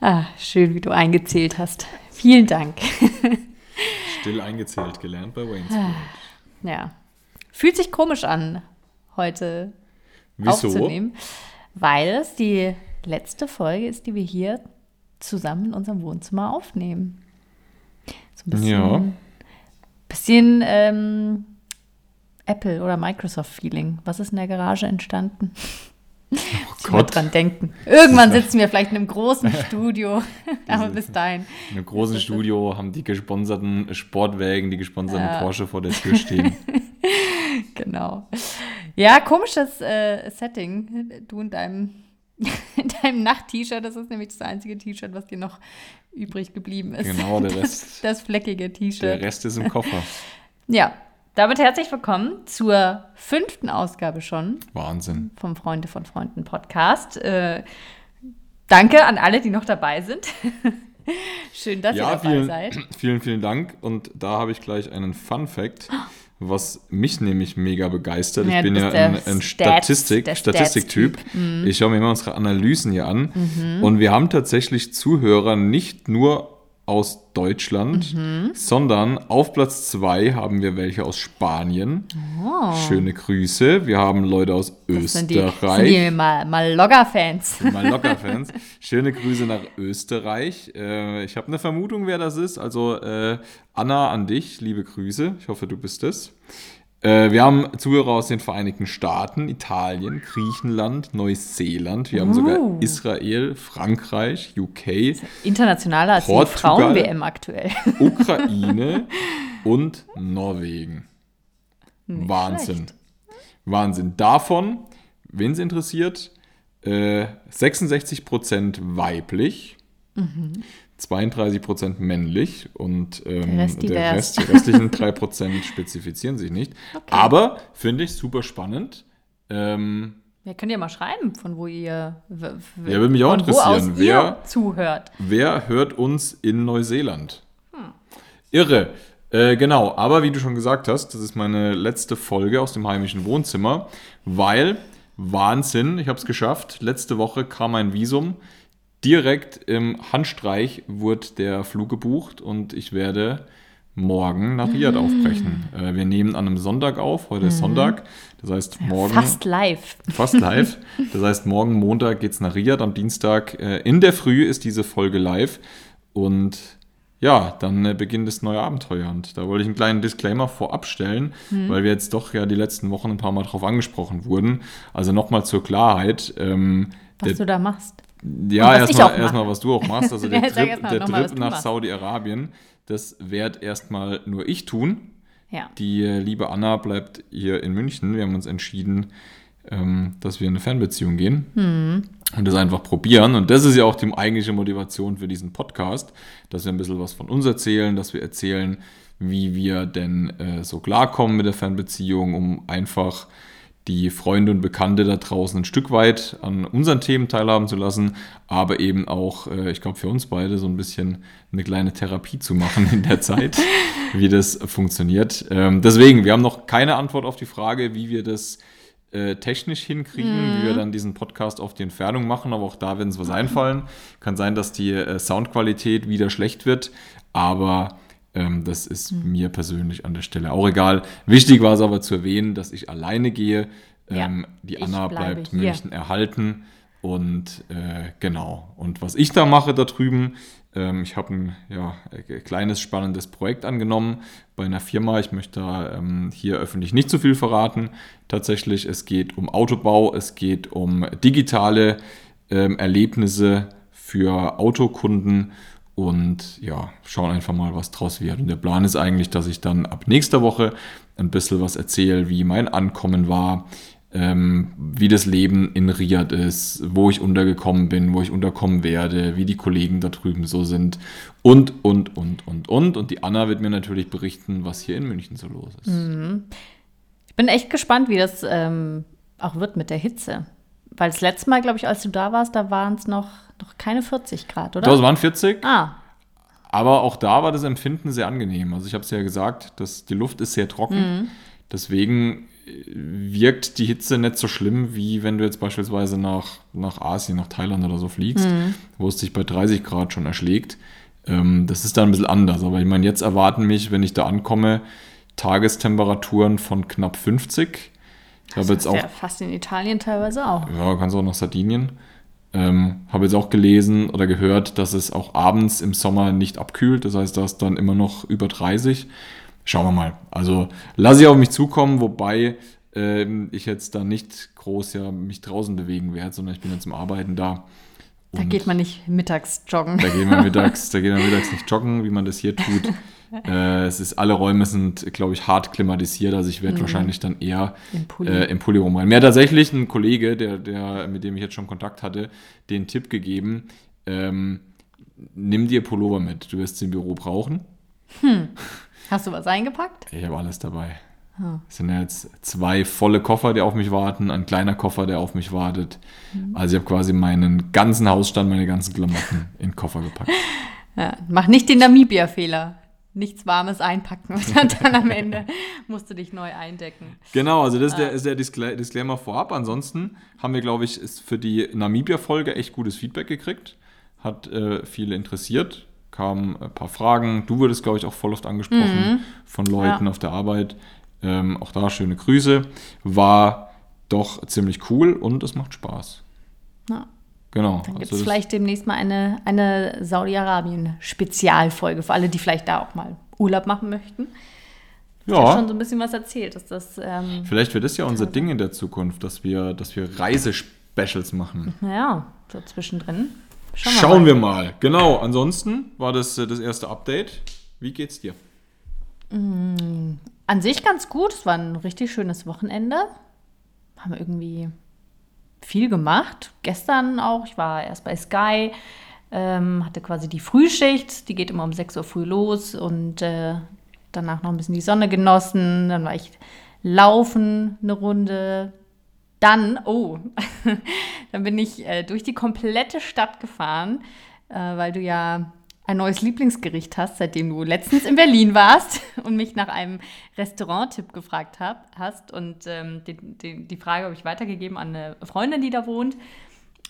Ah, schön, wie du eingezählt hast. Vielen Dank. Still eingezählt, gelernt bei Wayne's World. Ja. Fühlt sich komisch an, heute Wieso? aufzunehmen, weil es die letzte Folge ist, die wir hier zusammen in unserem Wohnzimmer aufnehmen. So ein bisschen, Ja. bisschen ähm, Apple- oder Microsoft-Feeling. Was ist in der Garage entstanden? Oh Gott. dran denken. Irgendwann sitzen wir vielleicht in einem großen Studio, aber bis dahin. In einem großen Studio haben die gesponserten Sportwägen, die gesponserten Ja. Porsche vor der Tür stehen. Genau. Ja, komisches äh, Setting. Du in deinem, in deinem Nacht-T-Shirt, das ist nämlich das einzige T-Shirt, was dir noch übrig geblieben ist. Genau, der Das, Rest- das fleckige Der T-Shirt. Rest ist im Koffer. Ja, damit herzlich willkommen zur fünften Ausgabe schon Wahnsinn. vom Freunde von Freunden Podcast. Äh, danke an alle, die noch dabei sind. Schön, dass ihr Ja, dabei vielen, seid. vielen, vielen Dank. Und da habe ich gleich einen Fun-Fact, was mich nämlich mega begeistert. Ja, ich bin ja ein, ein Statistik, Statistiktyp. Mhm. Ich schaue mir immer unsere Analysen hier an. Und wir haben tatsächlich Zuhörer nicht nur aus Deutschland, Mhm. sondern auf Platz zwei haben wir welche aus Spanien. Oh. Schöne Grüße. Wir haben Leute aus Das sind die, Österreich. sind die mal, mal Logger-Fans. Mal Locker-Fans. Schöne Grüße nach Österreich. Äh, ich habe eine Vermutung, wer das ist. Also äh, Anna an dich, liebe Grüße. Ich hoffe, du bist es. Äh, wir haben Zuhörer aus den Vereinigten Staaten, Italien, Griechenland, Neuseeland. Wir haben sogar Uh. Israel, Frankreich, UK, Internationaler als die. Frauen-WM aktuell. Ukraine und Norwegen. Nicht Wahnsinn. schlecht. Wahnsinn. Davon, wen es interessiert, äh, 66% weiblich, 32% männlich und ähm, Der Rest der. Rest, die restlichen 3% spezifizieren sich nicht. Aber finde ich super spannend. Ähm, Ja, könnt ihr mal schreiben, von wo ihr. Ja, würde mich auch interessieren, wer- zuhört. Wer hört uns in Neuseeland? Irre. Äh, genau, aber wie du schon gesagt hast, das ist meine letzte Folge aus dem heimischen Wohnzimmer, weil Wahnsinn, ich habe es geschafft. Letzte Woche kam ein Visum. Direkt im Handstreich wurde der Flug gebucht und ich werde morgen nach Riyadh aufbrechen. Äh, wir nehmen an einem Sonntag auf, heute ist Sonntag. Das heißt, morgen Fast live. fast live. Das heißt, morgen Montag geht es nach Riyadh, am Dienstag äh, in der Früh ist diese Folge live. Und ja, dann äh, beginnt das neue Abenteuer. Und da wollte ich einen kleinen Disclaimer vorab stellen, weil wir jetzt doch ja die letzten Wochen ein paar Mal drauf angesprochen wurden. Also nochmal zur Klarheit. Ähm, Was der, du da machst. Ja, erstmal, erstmal, was du auch machst. Also der Trip, erst der Trip nach. Saudi-Arabien, das werd erstmal nur ich tun. Ja. Die äh, liebe Anna bleibt hier in München. Wir haben uns entschieden, ähm, dass wir in eine Fernbeziehung gehen und das einfach probieren. Und das ist ja auch die eigentliche Motivation für diesen Podcast, dass wir ein bisschen was von uns erzählen, dass wir erzählen, wie wir denn äh, so klarkommen mit der Fernbeziehung, um einfach die Freunde und Bekannte da draußen ein Stück weit an unseren Themen teilhaben zu lassen, aber eben auch, äh, ich glaube, für uns beide so ein bisschen eine kleine Therapie zu machen in der Zeit, wie das funktioniert. Ähm, deswegen, wir haben noch keine Antwort auf die Frage, wie wir das äh, technisch hinkriegen, wie wir dann diesen Podcast auf die Entfernung machen, aber auch da wird uns was einfallen. Kann sein, dass die äh, Soundqualität wieder schlecht wird, aber ähm, das ist mir persönlich an der Stelle auch egal. Wichtig war es aber zu erwähnen, dass ich alleine gehe. Ja, Ähm, die ich Anna bleibt hier. München erhalten. Und äh, genau. Und was ich da mache da drüben, ähm, ich habe ein ja, äh, kleines spannendes Projekt angenommen bei einer Firma. Ich möchte da ähm, hier öffentlich nicht zu viel verraten. Tatsächlich, es geht um Autobau, es geht um digitale ähm, Erlebnisse für Autokunden und ja, schauen einfach mal, was draus wird. Und der Plan ist eigentlich, dass ich dann ab nächster Woche ein bisschen was erzähle, wie mein Ankommen war, ähm, wie das Leben in Riyadh ist, wo ich untergekommen bin, wo ich unterkommen werde, wie die Kollegen da drüben so sind und, und, und, und, und. Und die Anna wird mir natürlich berichten, was hier in München so los ist. Ich bin echt gespannt, wie das ähm, auch wird mit der Hitze. Weil das letzte Mal, glaube ich, als du da warst, da waren es noch, noch keine 40 Grad, oder? Das waren 40, ah, aber auch da war das Empfinden sehr angenehm. Also ich habe es ja gesagt, dass die Luft ist sehr trocken. Deswegen wirkt die Hitze nicht so schlimm, wie wenn du jetzt beispielsweise nach, nach Asien, nach Thailand oder so fliegst, Mhm. wo es dich bei 30 Grad schon erschlägt. Ähm, das ist dann ein bisschen anders. Aber ich meine, jetzt erwarten mich, wenn ich da ankomme, Tagestemperaturen von knapp 50. Ich habe jetzt ist auch ja fast in Italien teilweise auch. ja, kannst auch nach Sardinien. Ähm, habe jetzt auch gelesen oder gehört, dass es auch abends im Sommer nicht abkühlt. Das heißt, da ist dann immer noch über 30. Schauen wir mal. Also lasse ich auf mich zukommen, wobei ähm, ich jetzt da nicht groß ja mich draußen bewegen werde, sondern ich bin jetzt zum Arbeiten da. Da geht man nicht mittags joggen. da gehen wir mittags, da gehen wir mittags nicht joggen, wie man das hier tut. äh, es ist, alle Räume sind, glaube ich, hart klimatisiert. Also ich werde wahrscheinlich dann eher Im Pulli. äh, im Pulli rumrennen. Mir hat tatsächlich ein Kollege, der, der, mit dem ich jetzt schon Kontakt hatte, den Tipp gegeben, ähm, nimm dir Pullover mit, du wirst sie im Büro brauchen. Hast du was eingepackt? Ich habe alles dabei. Ah. Es sind ja jetzt zwei volle Koffer, die auf mich warten, ein kleiner Koffer, der auf mich wartet. Mhm. Also ich habe quasi meinen ganzen Hausstand, meine ganzen Klamotten in den Koffer gepackt. Ja, mach nicht den Namibia-Fehler. Nichts Warmes einpacken und dann, am Ende musst du dich neu eindecken. Genau, also das ist der, ist der Discla Disclaimer vorab. Ansonsten haben wir, glaube ich, für die Namibia-Folge echt gutes Feedback gekriegt. Hat äh, viele interessiert. Kamen ein paar Fragen. Du wurdest, glaube ich, auch voll oft angesprochen von Leuten Ja. auf der Arbeit. Ähm, auch da schöne Grüße. War doch ziemlich cool und es macht Spaß. Ja. Genau. Dann gibt es vielleicht demnächst mal eine, eine Saudi-Arabien-Spezialfolge für alle, die vielleicht da auch mal Urlaub machen möchten. Du hast ja ja, schon so ein bisschen was erzählt, dass das, ähm, vielleicht wird das ja unser Ding in der Zukunft, dass wir, dass wir Reisespecials machen. naja, so zwischendrin. Schauen, Schauen wir wir mal. Genau, ansonsten war das äh, das erste Update. Wie geht's dir? mal. An sich ganz gut. Es war ein richtig schönes Wochenende. Haben irgendwie viel gemacht. Gestern auch. Ich war erst bei Sky, ähm, hatte quasi die Frühschicht. Die geht immer um 6 Uhr früh los und äh, danach noch ein bisschen die Sonne genossen. Dann war ich laufen eine Runde. Dann, oh, dann bin ich äh, durch die komplette Stadt gefahren, äh, weil du ja ein neues Lieblingsgericht hast, seitdem du letztens in Berlin warst und mich nach einem Restaurant-Tipp gefragt hab, hast. Und ähm, den, den, die Frage habe ich weitergegeben an eine Freundin, die da wohnt.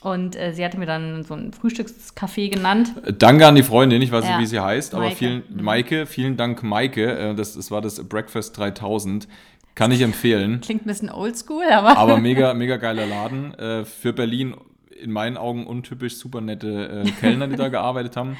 Und äh, sie hatte mir dann so ein Frühstückscafé genannt. Äh, Danke an die Freundin, ich weiß nicht, Ja. wie sie heißt, aber Maike. vielen, Mhm. Maike, vielen Dank, Maike. Äh, Das, das war das Breakfast 3000. Kann ich empfehlen. Klingt ein bisschen oldschool, aber, Aber mega, mega geiler Laden. Äh, Für Berlin in meinen Augen untypisch super nette äh, Kellner, die da gearbeitet haben.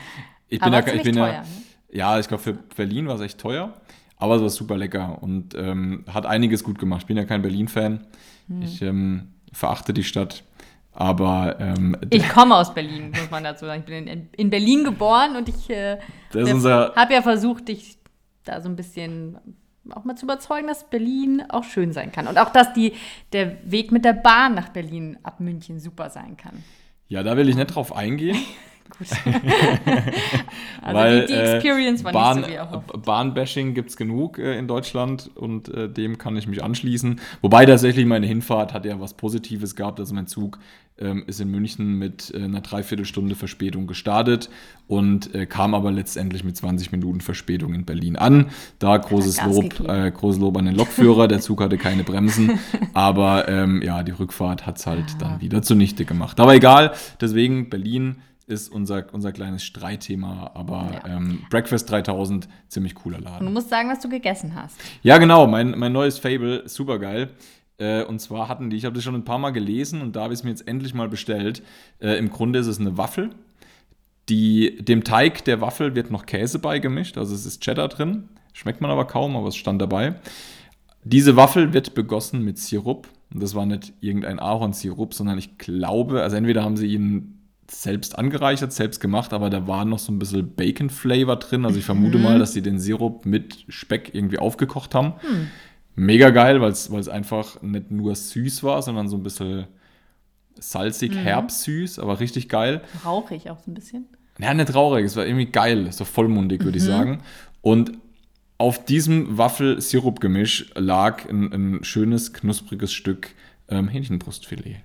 Ich bin ja, ich bin teuer, ja, ne? ja, ich glaube für Berlin war es echt teuer, aber es war super lecker und ähm, hat einiges gut gemacht. Ich bin ja kein Berlin-Fan. Hm. Ich ähm, verachte die Stadt, aber ähm, ich komme aus Berlin, muss man dazu sagen. Ich bin in, in Berlin geboren und ich äh, habe ja versucht, dich da so ein bisschen auch mal zu überzeugen, dass Berlin auch schön sein kann. Und auch, dass die, der Weg mit der Bahn nach Berlin ab München super sein kann. ja, da will ich nicht drauf eingehen. Gut. also Weil, die, die äh, Experience war Bahn, nicht so wie erhofft. Bahnbashing gibt es genug äh, in Deutschland und äh, dem kann ich mich anschließen. Wobei tatsächlich meine Hinfahrt hat ja was Positives gehabt. Also mein Zug ähm, ist in München mit äh, einer Dreiviertelstunde Verspätung gestartet und äh, kam aber letztendlich mit 20 Minuten Verspätung in Berlin an. Da großes Lob, äh, großes Lob an den Lokführer. Der Zug hatte keine Bremsen, aber ähm, ja, die Rückfahrt hat es halt Ah. dann wieder zunichte gemacht. Aber egal, deswegen Berlin ist unser, unser kleines Streitthema, aber Ja. ähm, Breakfast 3000, ziemlich cooler Und du Laden. musst sagen, was du gegessen hast. Ja, genau, mein, mein neues Fable, super geil. Äh, und zwar hatten die, ich habe das schon ein paar Mal gelesen und da habe ich es mir jetzt endlich mal bestellt. Äh, Im Grunde ist es eine Waffel. Die, dem Teig der Waffel wird noch Käse beigemischt, also es ist Cheddar drin. Schmeckt man aber kaum, aber es stand dabei. Diese Waffel wird begossen mit Sirup. Und das war nicht irgendein Ahornsirup, sondern ich glaube, also entweder haben sie ihn selbst angereichert, selbst gemacht, aber da war noch so ein bisschen Bacon-Flavor drin. Also ich vermute mal, dass sie den Sirup mit Speck irgendwie aufgekocht haben. Mega geil, weil es einfach nicht nur süß war, sondern so ein bisschen salzig, herb süß, aber richtig geil. Rauchig auch so ein bisschen. Ja, nicht traurig, es war irgendwie geil, so vollmundig, würde ich sagen. Und auf diesem Waffel-Sirup-Gemisch lag ein, ein schönes, knuspriges Stück ähm, Hähnchenbrustfilet.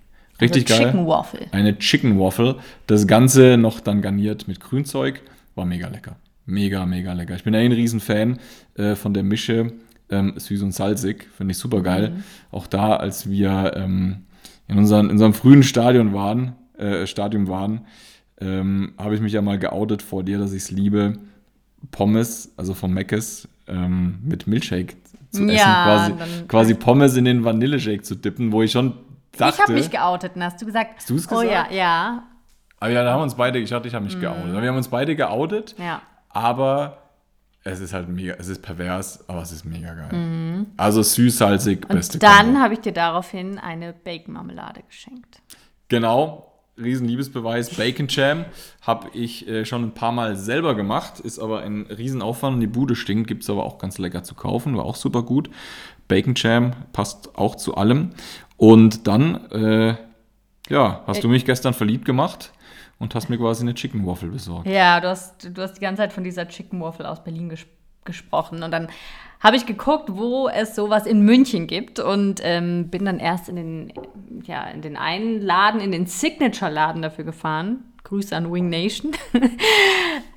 Richtig also geil. Chicken Waffle. Eine Chicken Waffle. Das Ganze noch dann garniert mit Grünzeug. War mega lecker. Mega, mega lecker. Ich bin ja ein Riesenfan äh, von der Mische ähm, süß und salzig. Finde ich super geil. Auch da, als wir ähm, in, unseren, in unserem frühen Stadion waren, äh, Stadium waren, ähm, habe ich mich ja mal geoutet vor dir, dass ich es liebe, Pommes, also von Meckes, ähm, mit Milchshake zu essen. Ja, Quasi, dann- quasi Pommes in den Vanilleshake zu dippen, wo ich schon dachte. Ich habe mich geoutet und hast du gesagt. Hast du's Oh ja, gesagt? ja, aber ja, da haben wir uns beide, ich hatte, ich habe mich geoutet. Wir haben uns beide geoutet, ja. aber es ist halt mega, es ist pervers, aber es ist mega geil. Also süß, salzig, beste Mhm. Dann habe ich dir daraufhin eine Bacon-Marmelade geschenkt. Genau, riesen Liebesbeweis. Bacon Jam habe ich äh, schon ein paar Mal selber gemacht, ist aber ein Riesenaufwand und die Bude stinkt, gibt es aber auch ganz lecker zu kaufen, war auch super gut. Bacon Jam passt auch zu allem. Und dann, äh, ja, hast du mich gestern verliebt gemacht und hast mir quasi eine Chicken Waffle besorgt. Ja, du hast, du hast die ganze Zeit von dieser Chicken Waffle aus Berlin ges gesprochen. Und dann habe ich geguckt, wo es sowas in München gibt und ähm, bin dann erst in den, ja, in den einen Laden, in den Signature-Laden dafür gefahren. Grüße an Wing Nation.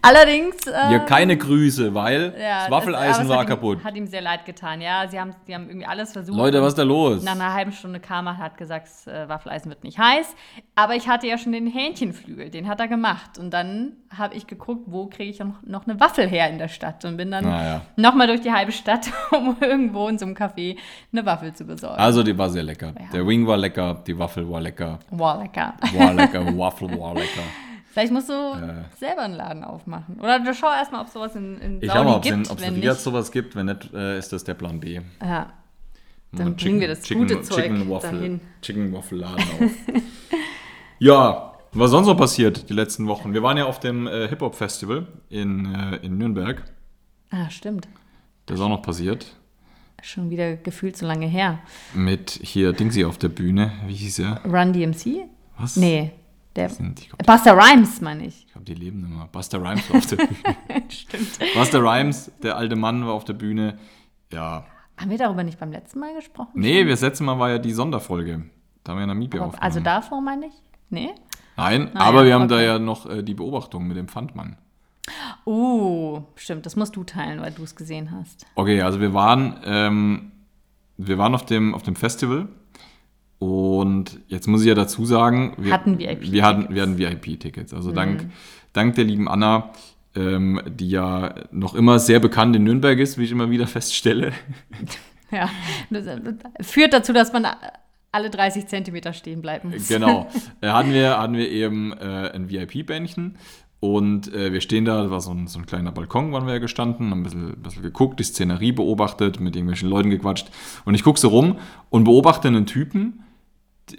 Allerdings. Äh, Ja, keine Grüße, weil ja, das Waffeleisen es war hat ihm, kaputt. Hat ihm sehr leid getan. Ja, sie haben, sie haben irgendwie alles versucht. Leute, was ist da los? Nach einer halben Stunde kam er, hat gesagt, das äh, Waffeleisen wird nicht heiß. Aber ich hatte ja schon den Hähnchenflügel, den hat er gemacht. Und dann habe ich geguckt, wo kriege ich noch, noch eine Waffel her in der Stadt. Und bin dann Naja. nochmal durch die halbe Stadt, um irgendwo in so einem Café eine Waffel zu besorgen. Also, die war sehr lecker. Der Wing war lecker, die Waffel war lecker. wow, lecker. War lecker, Waffle war lecker. Vielleicht musst du selber einen Laden aufmachen. Oder du schau erstmal, ob sowas in, in Ich Saudi schau mal, ob es gibt. Riyadh sowas gibt. Wenn nicht, äh, ist das der Plan B. ja, Dann bringen wir das gute Zeug Chicken Waffle, dahin. Chicken Waffle Laden auf. ja, was sonst noch passiert die letzten Wochen? Wir waren ja auf dem äh, Hip Hop Festival in, äh, in Nürnberg. ah, stimmt. Das ist auch noch passiert. Schon wieder gefühlt so lange her. Mit hier Dingsy auf der Bühne. Wie hieß er? Run DMC? Was? Nee, der. Ich glaube, Buster Rhymes, meine ich. glaub, die leben immer. Buster Rhymes war auf der Bühne. Stimmt. Buster Rhymes, der alte Mann, war auf der Bühne. Ja. Haben wir darüber nicht beim letzten Mal gesprochen? Nee, das letzte Mal war ja die Sonderfolge. Da haben wir in Namibia Aber, aufgenommen. also davor meine ich? Nee? Nein, Ah, aber ja, wir haben da okay. ja noch äh, die Beobachtung mit dem Pfandmann. Uh, stimmt, das musst du teilen, weil du es gesehen hast. Okay, also wir waren, ähm, wir waren auf dem, auf dem Festival und jetzt muss ich ja dazu sagen, wir Hatten VIP-Tickets. Wir hatten, wir hatten VIP-Tickets. Also dank, dank der lieben Anna, ähm, die ja noch immer sehr bekannt in Nürnberg ist, wie ich immer wieder feststelle. Ja, das äh, führt dazu, dass man alle 30 Zentimeter stehen bleiben muss. Genau. Äh, hatten, wir, hatten wir eben äh, ein VIP-Bändchen und äh, wir stehen da, das war so ein, so ein kleiner Balkon, waren wir ja gestanden, haben ein bisschen, ein bisschen geguckt, die Szenerie beobachtet, mit irgendwelchen Leuten gequatscht und ich gucke so rum und beobachte einen Typen,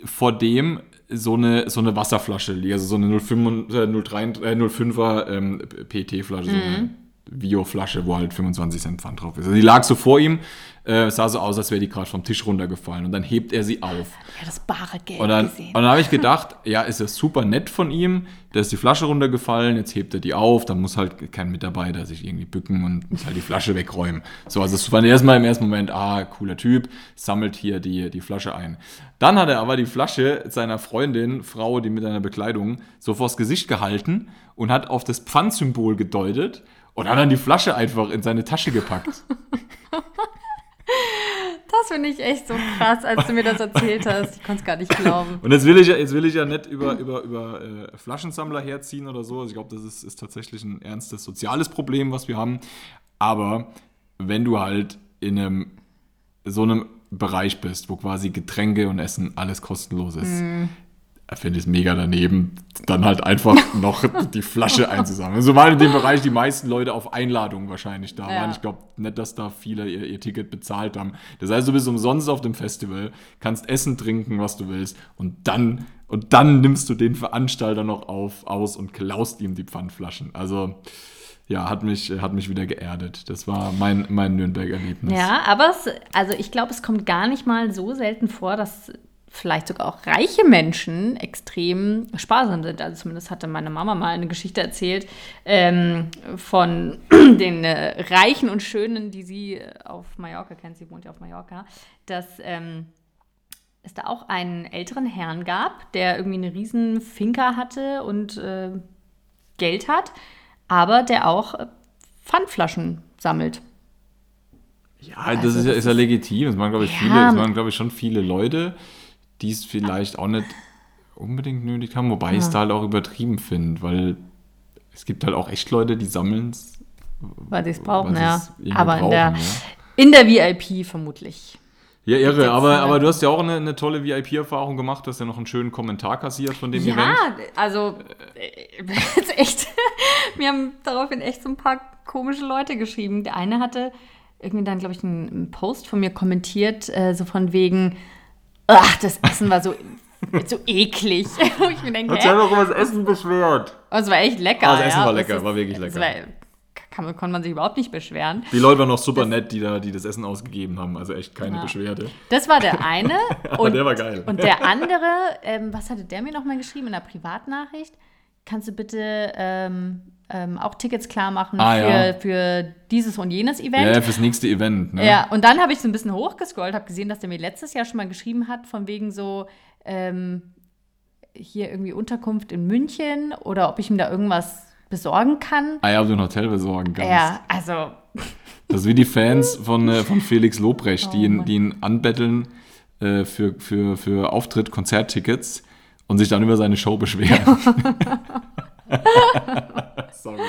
vor dem so eine, so eine Wasserflasche liegt, also so eine 05, äh, 03, äh, 05er ähm, PET-Flasche, so eine Bio-Flasche, wo halt 25 Cent Pfand drauf ist. Also die lag so vor ihm, äh, sah so aus, als wäre die gerade vom Tisch runtergefallen und dann hebt er sie auf. Ja, das bare Geld Und dann, gesehen. und dann habe ich gedacht, ja, ist ja super nett von ihm. Da ist die Flasche runtergefallen, jetzt hebt er die auf. Dann muss halt kein Mitarbeiter sich irgendwie bücken und muss halt die Flasche wegräumen. So, also es war erstmal im ersten Moment, ah, cooler Typ, sammelt hier die, die Flasche ein. Dann hat er aber die Flasche seiner Freundin, Frau, die mit einer Bekleidung, so vors Gesicht gehalten und hat auf das Pfandsymbol gedeutet und hat dann die Flasche einfach in seine Tasche gepackt. Das finde ich echt so krass, als du mir das erzählt hast. Ich konnte es gar nicht glauben. Und jetzt will ich ja, jetzt will ich ja nicht über, über, über äh, Flaschensammler herziehen oder so. Also ich glaube, das ist, ist tatsächlich ein ernstes soziales Problem, was wir haben. Aber wenn du halt in einem so einem Bereich bist, wo quasi Getränke und Essen alles kostenlos ist, finde ich es mega daneben, dann halt einfach noch die Flasche einzusammeln. So waren in dem Bereich die meisten Leute auf Einladung wahrscheinlich da Ja. waren. Ich glaube nicht, dass da viele ihr, ihr Ticket bezahlt haben. Das heißt, du bist umsonst auf dem Festival, kannst essen, trinken, was du willst und dann, und dann nimmst du den Veranstalter noch auf, aus und klaust ihm die Pfandflaschen. Also, ja, hat mich, hat mich wieder geerdet. Das war mein, mein Nürnberg-Erlebnis. Ja, aber es, also ich glaube, es kommt gar nicht mal so selten vor, dass vielleicht sogar auch reiche Menschen extrem sparsam sind. Also zumindest hatte meine Mama mal eine Geschichte erzählt ähm, von den äh, Reichen und Schönen, die sie äh, auf Mallorca kennt. Sie wohnt ja auf Mallorca, dass ähm, es da auch einen älteren Herrn gab, der irgendwie eine riesen Finca hatte und äh, Geld hat, aber der auch äh, Pfandflaschen sammelt. Ja, das ist ja, ist ja legitim. Es waren, glaube ich, Ja. viele, es waren, glaube ich, schon viele Leute, die es vielleicht auch nicht unbedingt nötig haben, wobei ich es da halt auch übertrieben finde, weil es gibt halt auch echt Leute, die sammeln es. weil sie es brauchen, ja. Aber in brauchen, der, ja. in der VIP vermutlich. Ja, irre, aber, äh, aber du hast ja auch eine, eine tolle VIP-Erfahrung gemacht, du hast ja noch einen schönen Kommentar kassiert von dem Ja, Event. also äh, jetzt echt, mir haben daraufhin echt so ein paar komische Leute geschrieben. Der eine hatte irgendwie dann, glaube ich, einen, einen Post von mir kommentiert, äh, so von wegen, ach, das Essen war so, so eklig. Ich mir denke, Hat sich einfach über das Essen beschwert. Aber es war echt lecker. Ah, das Essen ja. war Das lecker, ist- war wirklich das lecker. War, kann, man- konnte man sich überhaupt nicht beschweren. Die Leute waren noch super nett, die da, die das Essen ausgegeben haben, also echt keine Ja. Beschwerde. Das war der eine. Und, der war geil. Und der andere, ähm, was hatte der mir nochmal geschrieben in der Privatnachricht? Kannst du bitte ähm, ähm, auch Tickets klar machen Ah, für, ja. für dieses und jenes Event? ja, fürs nächste Event. Ne? Ja, und dann habe ich so ein bisschen hochgescrollt, habe gesehen, dass der mir letztes Jahr schon mal geschrieben hat, von wegen so, ähm, hier irgendwie Unterkunft in München oder ob ich ihm da irgendwas besorgen kann. Ah ja, ob du ein Hotel besorgen kannst. Ja, also, Das ist wie die Fans von, äh, von Felix Lobrecht, die, Oh ihn, Mann. die ihn anbetteln äh, für, für, für Auftritt, Konzerttickets und sich dann über seine Show beschweren. Sorry.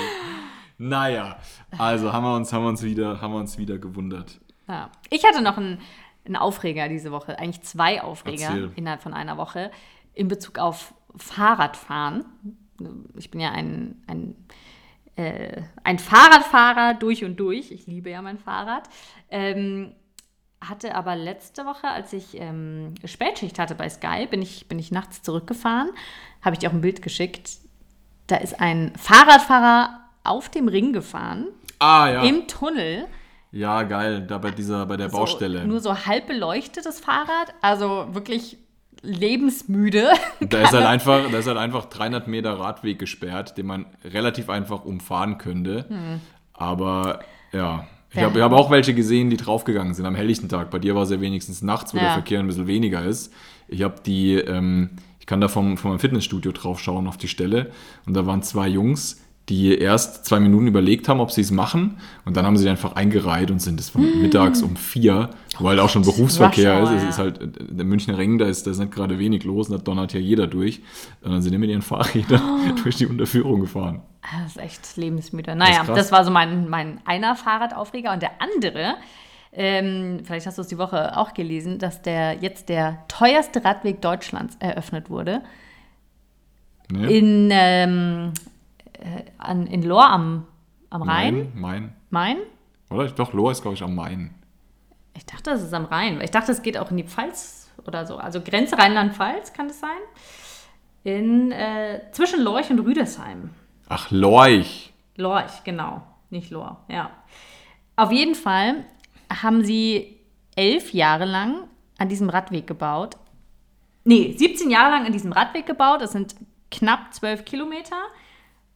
Naja, also haben wir uns, haben wir uns, wieder, haben wir uns wieder gewundert. ja. Ich hatte noch einen, einen Aufreger diese Woche, eigentlich zwei Aufreger Erzähl. innerhalb von einer Woche in Bezug auf Fahrradfahren. Ich bin ja ein, ein, äh, ein Fahrradfahrer durch und durch. Ich liebe ja mein Fahrrad. Ähm, hatte aber letzte Woche, als ich ähm, Spätschicht hatte bei Sky, bin ich, bin ich nachts zurückgefahren, habe ich dir auch ein Bild geschickt. Da ist ein Fahrradfahrer auf dem Ring gefahren, Ah ja. im Tunnel. Ja, geil, da bei dieser, bei der So, Baustelle. nur so halb beleuchtetes Fahrrad, also wirklich lebensmüde. Da ist, halt einfach, da ist halt einfach 300 Meter Radweg gesperrt, den man relativ einfach umfahren könnte. Aber ja, ich Hm. Habe hab auch welche gesehen, die draufgegangen sind am helllichten Tag. Bei dir war es ja wenigstens nachts, wo der Ja. Verkehr ein bisschen weniger ist. Ich habe die, ähm, kann da vom, meinem Fitnessstudio drauf schauen auf die Stelle. Und da waren zwei Jungs, die erst zwei Minuten überlegt haben, ob sie es machen. Und dann haben sie einfach eingereiht und sind es von mittags um vier, halt auch schon Berufsverkehr ist. Es ist halt der Münchner Ring, da ist, da ist nicht gerade wenig los, und da donnert ja jeder durch. Und dann sind die mit ihren Fahrrädern Oh. durch die Unterführung gefahren. Ah, Das ist echt lebensmüde. Naja, krass. das, war so mein, mein einer Fahrradaufreger. Und der andere, ähm, vielleicht hast du es die Woche auch gelesen, dass der jetzt der teuerste Radweg Deutschlands eröffnet wurde. Ne? In, ähm, äh, an, in Lohr am, am Rhein. Main, Main. Main? Oder? Doch, Lohr ist, glaube ich, am Main. Ich dachte, das ist am Rhein. weil Ich dachte, es geht auch in die Pfalz oder so. Also Grenze Rheinland-Pfalz kann das sein. In, äh, zwischen Lorch und Rüdesheim. Ach, Lorch. Lorch, genau. Nicht Lohr, ja. Auf jeden Fall haben sie elf Jahre lang an diesem Radweg gebaut. Nee, 17 Jahre lang an diesem Radweg gebaut. Das sind knapp 12 Kilometer.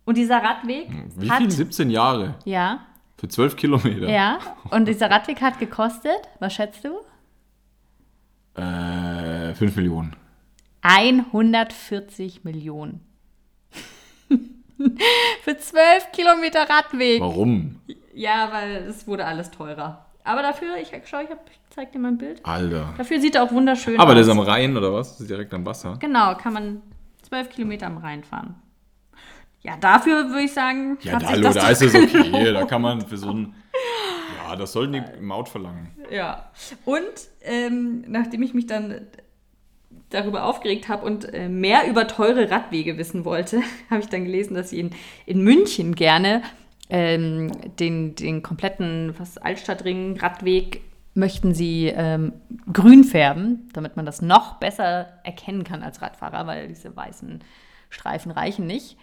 Und dieser Radweg Wie hat. viel? 17 Jahre. Ja, Für 12 Kilometer. ja. Und dieser Radweg hat gekostet, was schätzt du? Äh, 5 Millionen. 140 Millionen. Für 12 Kilometer Radweg. Warum? Ja, weil es wurde alles teurer. Aber dafür, ich schau, ich, hab, ich zeig dir mal ein Bild. Alter. Dafür sieht er auch wunderschön Aber aus. der ist am Rhein, oder was? Das ist direkt am Wasser. Genau, kann man 12 Kilometer am Rhein fahren. Ja, dafür würde ich sagen, Ja, da, hallo, da ist es okay. Da kann man für so ein. Ja, das sollten die Maut verlangen. Ja. Und ähm, nachdem ich mich dann darüber aufgeregt habe und äh, mehr über teure Radwege wissen wollte, habe ich dann gelesen, dass sie in, in München gerne ähm, den, den kompletten was, Altstadtring, Radweg möchten sie ähm, grün färben, damit man das noch besser erkennen kann als Radfahrer, weil diese weißen Streifen reichen nicht.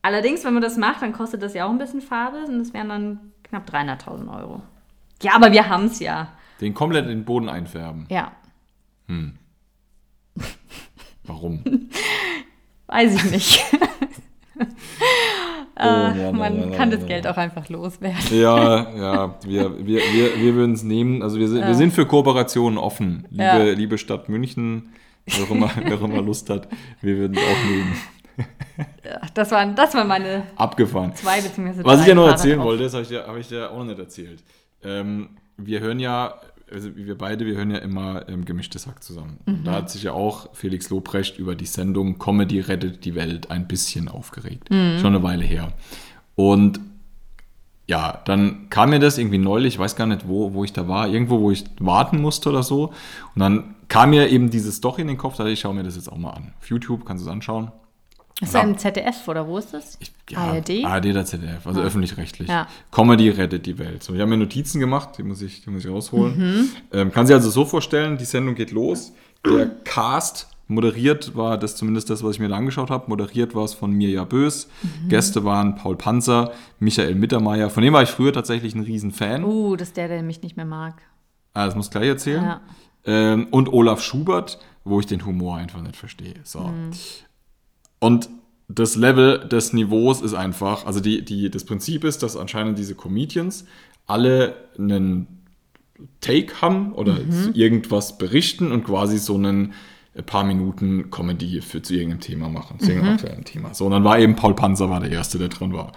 Allerdings, wenn man das macht, dann kostet das ja auch ein bisschen Farbe und das wären dann knapp 300.000 Euro. Ja, aber wir haben es ja. Den komplett in den Boden einfärben. Ja, Warum? weiß ich nicht. Oh, Mann, Man Mann, kann Mann, das. Geld auch einfach loswerden. Ja, ja, wir, wir, wir, wir würden es nehmen. Also wir sind, wir sind für Kooperationen offen. Liebe, Ja. liebe Stadt München, wer auch, immer, wer immer Lust hat, wir würden es auch nehmen. Ja, Das waren, das waren meine Abgefahren. zwei beziehungsweise Was ich ja noch erzählen auf- wollte, das habe ich, dir- hab ich dir auch noch nicht erzählt. Ähm, wir hören ja, also wir beide, wir hören ja immer ähm, gemischtes Hack zusammen. Und da hat sich ja auch Felix Lobrecht über die Sendung Comedy rettet die Welt ein bisschen aufgeregt. Schon eine Weile her. Und ja, dann kam mir das irgendwie neulich, ich weiß gar nicht, wo, wo ich da war, irgendwo, wo ich warten musste oder so. Und dann kam mir eben dieses doch in den Kopf, da dachte ich schaue mir das jetzt auch mal an. Auf YouTube kannst du es anschauen. Ist ja im ZDF oder wo ist das? Ja, ARD? ARD oder ZDF, also öffentlich-rechtlich. Ja. Comedy rettet die Welt. So, ich habe mir Notizen gemacht, die muss ich, die muss ich rausholen. Mhm. Ähm, kann sich also so vorstellen, die Sendung geht los. Der Cast moderiert war das zumindest das, was ich mir da angeschaut habe. Moderiert war es von Mirja Bös. Mhm. Gäste waren Paul Panzer, Michael Mittermeier. Von dem war ich früher tatsächlich ein Riesenfan. Uh, das ist der, der mich nicht mehr mag. Ah, das muss ich gleich erzählen. Ja. Ähm, und Olaf Schubert, wo ich den Humor einfach nicht verstehe. So. Mhm. Und das Level des Niveaus ist einfach, also die, die, das Prinzip ist, dass anscheinend diese Comedians alle einen Take haben oder zu irgendwas berichten und quasi so einen äh, paar Minuten Comedy für zu irgendeinem Thema machen, zu irgendeinem aktuellen Thema. So, und dann war eben Paul Panzer war der Erste, der dran war.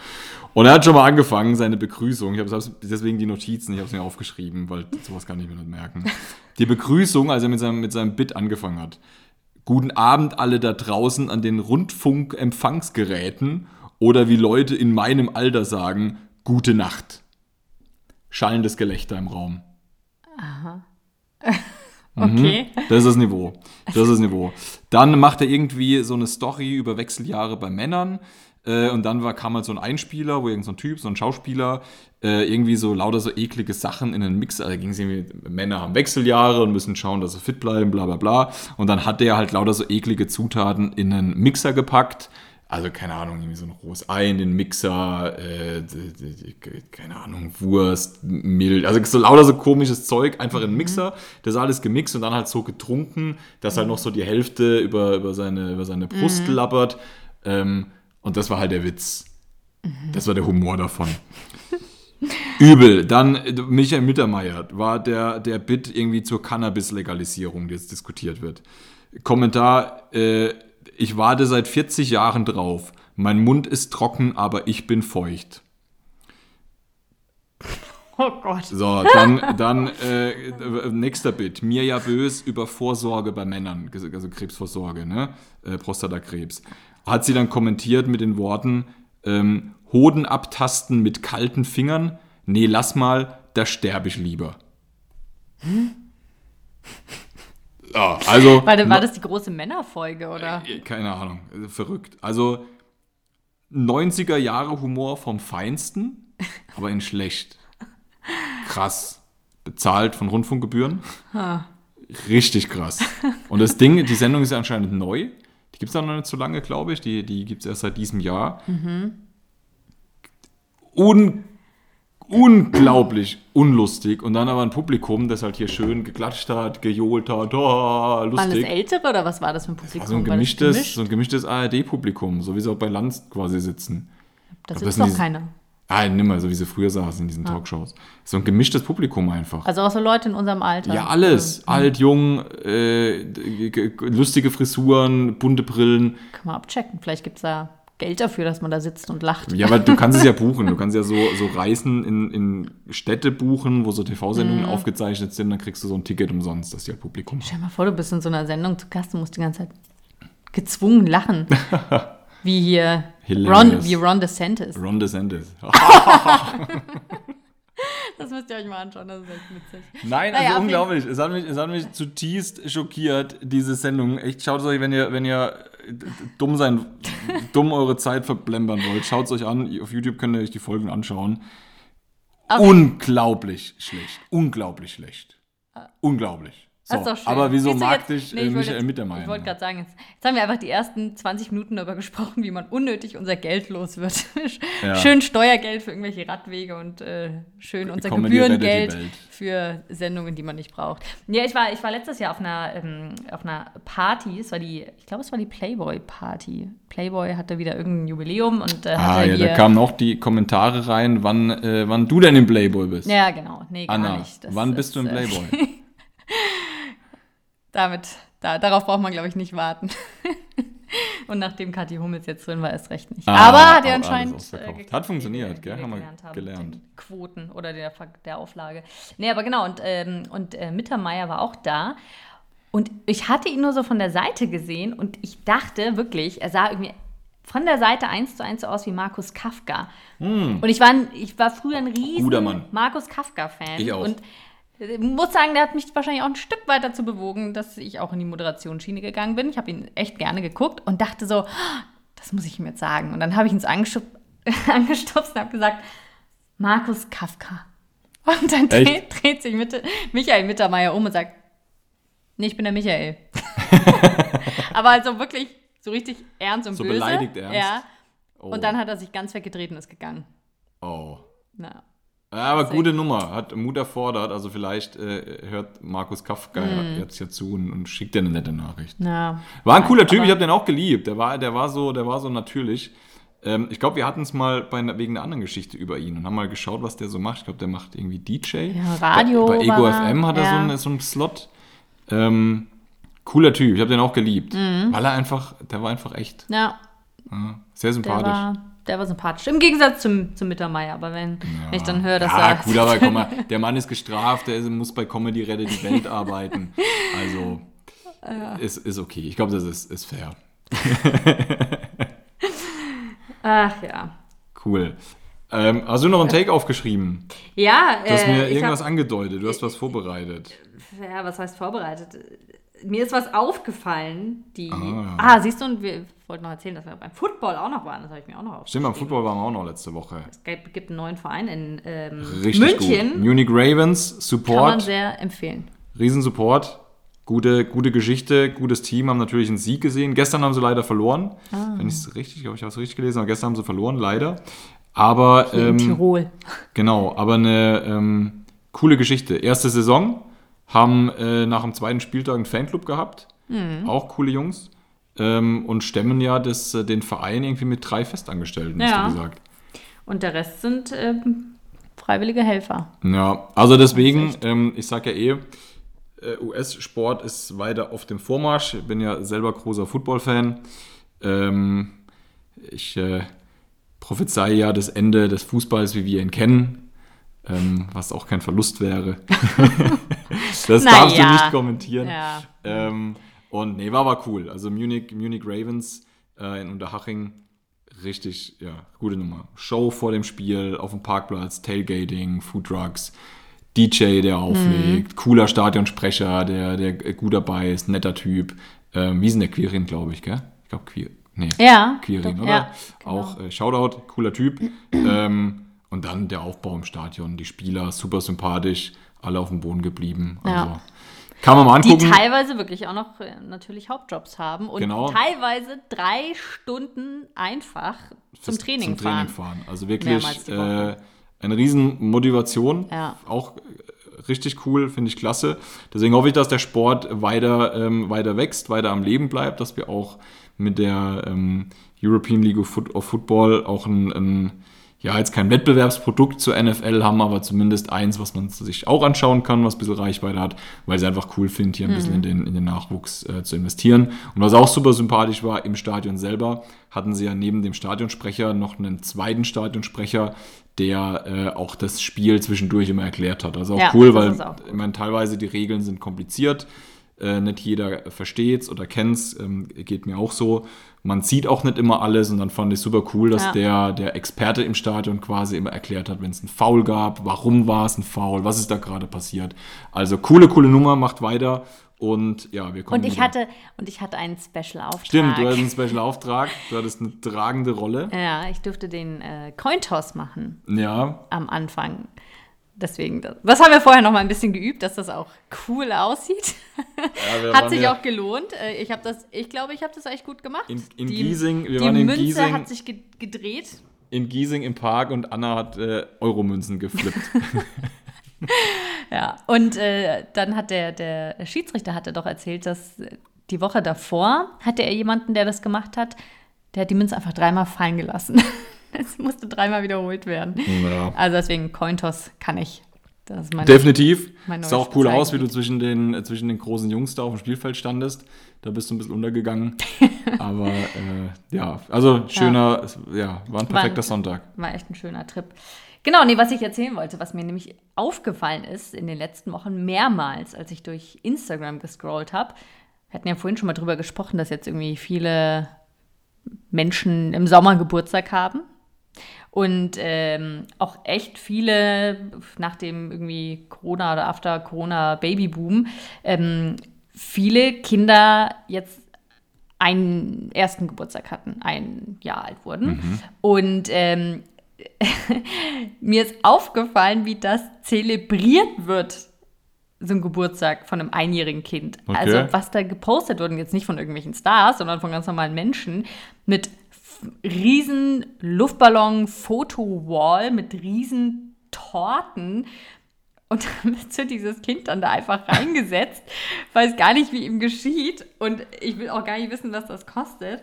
Und er hat schon mal angefangen, seine Begrüßung, ich habe deswegen die Notizen, ich habe es mir aufgeschrieben, weil sowas kann ich mir nicht merken. Die Begrüßung, als er mit seinem, mit seinem Bit angefangen hat. Guten Abend alle da draußen an den Rundfunkempfangsgeräten oder wie Leute in meinem Alter sagen, gute Nacht. Schallendes Gelächter im Raum. Okay. Das ist das Niveau. Das ist das Niveau. Dann macht er irgendwie so eine Story über Wechseljahre bei Männern. Äh, und dann war, kam halt so ein Einspieler, wo irgend so ein Typ, so ein Schauspieler, äh, irgendwie so lauter so eklige Sachen in einen Mix. Also ging es irgendwie, Männer haben Wechseljahre und müssen schauen, dass sie fit bleiben, bla bla bla. Und dann hat der halt lauter so eklige Zutaten in einen Mixer gepackt. Also, keine Ahnung, irgendwie so ein rohes Ei in den Mixer, äh, keine Ahnung, Wurst, Milch, also so lauter so komisches Zeug, einfach in den Mixer, das alles gemixt und dann halt so getrunken, dass halt noch so die Hälfte über, über, seine, über seine Brust labbert. Ähm, und das war halt der Witz. Das war der Humor davon. Übel. Dann äh, Michael Mittermeier war der, der Bit irgendwie zur Cannabis-Legalisierung, die jetzt diskutiert wird. Kommentar, äh, ich warte seit 40 Jahren drauf. Mein Mund ist trocken, aber ich bin feucht. Oh Gott. So, dann, dann äh, nächster Bit. Mirja Bös über Vorsorge bei Männern, also Krebsvorsorge, ne? Äh, Prostatakrebs. Hat sie dann kommentiert mit den Worten, ähm, Hoden abtasten mit kalten Fingern? Nee, lass mal, da sterbe ich lieber. Ja, also. War, war das die große Männerfolge, oder? Keine Ahnung, äh, verrückt. Also 90er Jahre Humor vom Feinsten, aber in schlecht. Krass. Bezahlt von Rundfunkgebühren. Richtig krass. Und das Ding, die Sendung ist ja anscheinend neu. Die gibt es noch nicht so lange, glaube ich. Die, die gibt es erst seit diesem Jahr. Un unglaublich unlustig. Und dann aber ein Publikum, das halt hier schön geklatscht hat, gejohlt hat. Oh, Waren das lustig. ältere oder was war das für ein Publikum? So ein das gemischtes, gemischt? so ein gemischtes ARD-Publikum, so wie sie auch bei Lanz quasi sitzen. Da das sitzt sind noch diese- keiner. Ah, nimmer, so wie sie früher saßen in diesen Talkshows. So ein gemischtes Publikum einfach. Also auch so Leute in unserem Alter. ja, alles. Alt, jung, äh, lustige Frisuren, bunte Brillen. Kann man abchecken. Vielleicht gibt es da Geld dafür, dass man da sitzt und lacht. Ja, aber du kannst es ja buchen. Du kannst ja so, so Reisen in, in Städte buchen, wo so TV-Sendungen Mhm. aufgezeichnet sind. Dann kriegst du so ein Ticket umsonst, dass die halt Publikum. Stell dir mal vor, du bist in so einer Sendung zu Gast und musst die ganze Zeit gezwungen lachen. wie hier Ron, Hilarious. wie Ron DeSantis. Ron DeSantis. Das müsst ihr euch mal anschauen, das ist echt witzig. Nein, Naja, also auf jeden- unglaublich. Es hat, mich, es hat mich zutiefst schockiert, diese Sendung. Echt, schaut es euch, wenn ihr, wenn ihr dumm sein, dumm eure Zeit verblempern wollt, schaut es euch an. Auf YouTube könnt ihr euch die Folgen anschauen. Unglaublich schlecht. Unglaublich schlecht. Unglaublich. So, aber wieso Siehst mag dich Nee, äh, ich wollte Michael jetzt- Mittermeier? Ich wollte gerade sagen, jetzt, jetzt haben wir einfach die ersten 20 Minuten darüber gesprochen, wie man unnötig unser Geld los wird. Ja. Schön Steuergeld für irgendwelche Radwege und äh, schön unser die Gebührengeld für Sendungen, die man nicht braucht. Ja, ich war, ich war letztes Jahr auf einer, ähm, auf einer Party, es war die, ich glaube, es war die Playboy-Party. Playboy hatte wieder irgendein Jubiläum und äh, Ah, ja, da kamen auch die Kommentare rein, wann, äh, wann du denn im Playboy bist. Ja, genau. Nee, gar Anna, nicht. Wann bist du im äh, Playboy? damit, da, darauf braucht man, glaube ich, nicht warten. Und nachdem Kathi Hummels jetzt drin war, ist recht nicht. Ah, Aber hat ja alles anscheinend. geklappt, Hat funktioniert, gell? Haben wir gelernt haben, gelernt. Quoten oder der, der Auflage. Nee, aber genau. Und, ähm, und äh, Mittermeier war auch da. Und ich hatte ihn nur so von der Seite gesehen und ich dachte wirklich, er sah irgendwie von der Seite eins zu eins so aus wie Markus Kafka. Und ich war, ich war früher ein riesen Hm. Markus Kafka-Fan. Ich auch. Und ich muss sagen, der hat mich wahrscheinlich auch ein Stück weiter zu bewogen, dass ich auch in die Moderationsschiene gegangen bin. Ich habe ihn echt gerne geguckt und dachte so, "Ah, das muss ich ihm jetzt sagen. Und dann habe ich ihn so angestup angestupst und habe gesagt, Markus Kafka. Und dann dreht, dreht sich Mitte, Michael Mittermeier um und sagt, nee, ich bin der Michael. Aber also wirklich so richtig ernst und So böse. beleidigt ernst? Ja. Oh. Und dann hat er sich ganz weggedreht und ist gegangen. oh. Na. Ja, aber gute Nummer, hat Mut erfordert. Also vielleicht äh, hört Markus Kafka Hm. jetzt hier zu und, und schickt dir eine nette Nachricht. Na. War ein cooler Typ, ich habe den auch geliebt. Der war, der war so, der war so natürlich. Ähm, ich glaube, wir hatten es mal bei, wegen einer anderen Geschichte über ihn und haben mal geschaut, was der so macht. Ich glaube, der macht irgendwie DJ. Ja, Radio Bei, bei Ego war- FM hat er so, ja. einen, so einen Slot. Ähm, cooler Typ, ich habe den auch geliebt. Mhm. Weil er einfach, der war einfach echt Ja, ja, sehr sympathisch. Der war sympathisch. Im Gegensatz zum, zum Mittermeier. Aber wenn, wenn ich dann höre, dass ja, er. gut, aber komm mal, der Mann ist gestraft, der muss bei Comedy Rette die Welt arbeiten. Also, ist, ist okay. Ich glaube, das ist, ist fair. Ach ja. Cool. Ähm, hast du noch einen Take aufgeschrieben? Ja, Du hast äh, mir ich irgendwas hab, angedeutet, du hast was vorbereitet. Ja, was heißt vorbereitet? Mir ist was aufgefallen, die. Ah. Ah, siehst du, und wir wollten noch erzählen, dass wir beim Football auch noch waren. Das habe ich mir auch noch aufgeschrieben. Stimmt, beim Football waren wir auch noch letzte Woche. Es gibt, einen neuen Verein in ähm, Richtig München. gut. Munich Ravens, Kann man Support, sehr empfehlen. Riesensupport. Gute, gute Geschichte, gutes Team, haben natürlich einen Sieg gesehen. Gestern haben sie leider verloren. Ah. Wenn ich es richtig, glaube ich, habe es richtig gelesen, aber gestern haben sie verloren, leider. Aber In ähm, Tirol. Genau, aber eine ähm, coole Geschichte. Erste Saison, haben äh, nach dem zweiten Spieltag einen Fanclub gehabt. Mhm. Auch coole Jungs. Ähm, und stemmen ja das, äh, den Verein irgendwie mit drei Festangestellten, hast Ja. du gesagt. Und der Rest sind ähm, freiwillige Helfer. Ja, also deswegen, ähm, ich sage ja eh, äh, US-Sport ist weiter auf dem Vormarsch. Ich bin ja selber großer Football-Fan. Ähm, ich äh, prophezei ja das Ende des Fußballs, wie wir ihn kennen, ähm, was auch kein Verlust wäre. das Na darfst du nicht kommentieren. Ja. Ähm, und nee, war aber cool. Also Munich, Munich Ravens äh, in Unterhaching, richtig, ja, gute Nummer. Show vor dem Spiel, auf dem Parkplatz, Tailgating, Food Trucks, DJ, der auflegt, Mhm. cooler Stadionsprecher, der, der gut dabei ist, netter Typ. Ähm, wie ist denn der Quirin, glaube ich, gell? Ich glaube Quir. Nee. Ja. Quirin, doch, oder? Ja, genau. Auch äh, Shoutout, cooler Typ. ähm, und dann der Aufbau im Stadion, die Spieler, super sympathisch, alle auf dem Boden geblieben. Also, Ja. Kann man mal Die angucken. teilweise wirklich auch noch äh, natürlich Hauptjobs haben und Genau. teilweise drei Stunden einfach zum Training, zum Training fahren. fahren. Also wirklich die äh, eine riesen Motivation. Ja. Auch äh, richtig cool, finde ich klasse. Deswegen hoffe ich, dass der Sport weiter, ähm, weiter wächst, weiter am Leben bleibt, dass wir auch mit der ähm, European League of Football auch ein, ein ja, jetzt kein Wettbewerbsprodukt zur NFL haben, aber zumindest eins, was man sich auch anschauen kann, was ein bisschen Reichweite hat, weil sie einfach cool findet, hier ein bisschen in den, in den Nachwuchs äh, zu investieren. Und was auch super sympathisch war, im Stadion selber hatten sie ja neben dem Stadionsprecher noch einen zweiten Stadionsprecher, der äh, auch das Spiel zwischendurch immer erklärt hat. Also auch Ja, cool, weil auch ich meine, teilweise die Regeln sind kompliziert. Äh, nicht jeder versteht es oder kennt es, ähm, geht mir auch so. Man sieht auch nicht immer alles und dann fand ich super cool, dass Ja. der, der Experte im Stadion quasi immer erklärt hat, wenn es einen Foul gab, warum war es ein Foul, was ist da gerade passiert. Also coole, coole Nummer, macht weiter und ja, wir kommen Und ich wieder. hatte und ich hatte einen Special-Auftrag. Stimmt, du hattest einen Special Auftrag, du hattest eine tragende Rolle. Ja, ich durfte den äh, Cointoss machen Ja, am Anfang. Deswegen, das, das haben wir vorher noch mal ein bisschen geübt, dass das auch cool aussieht. ja Hat sich auch gelohnt. Äh, Ich habe das, ich glaube, ich habe das echt gut gemacht. In- in die, Giesing, wir die waren in Münze Giesing. hat sich ge gedreht. in Giesing im Park und Anna hat äh, Euromünzen geflippt. Ja, und äh, dann hat der, der Schiedsrichter hatte doch erzählt, dass die Woche davor hatte er jemanden, der das gemacht hat, der hat die Münze einfach dreimal fallen gelassen. Es musste dreimal wiederholt werden. ja. Also deswegen Cointoss kann ich. Das ist meine, Definitiv. mein Sah auch cool aus, wie du zwischen den, äh, zwischen den großen Jungs da auf dem Spielfeld standest. Da bist du ein bisschen untergegangen. Aber äh, ja, also schöner, ja, war ein perfekter War- Sonntag. War echt ein schöner Trip. Genau, nee, was ich erzählen wollte, was mir nämlich aufgefallen ist in den letzten Wochen mehrmals, als ich durch Instagram gescrollt habe. Wir hatten ja vorhin schon mal drüber gesprochen, dass jetzt irgendwie viele Menschen im Sommer Geburtstag haben. Und ähm, auch echt viele nach dem irgendwie Corona oder After Corona Babyboom, ähm, viele Kinder jetzt einen ersten Geburtstag hatten, ein Jahr alt wurden. Und ähm, mir ist aufgefallen, wie das zelebriert wird, so ein Geburtstag von einem einjährigen Kind. Okay. Also was da gepostet wurde, jetzt nicht von irgendwelchen Stars, sondern von ganz normalen Menschen, mit riesen Luftballon-Foto-Wall, mit riesen Torten. Und dann wird dieses Kind dann da einfach reingesetzt, weiß gar nicht, wie ihm geschieht. Und ich will auch gar nicht wissen, was das kostet.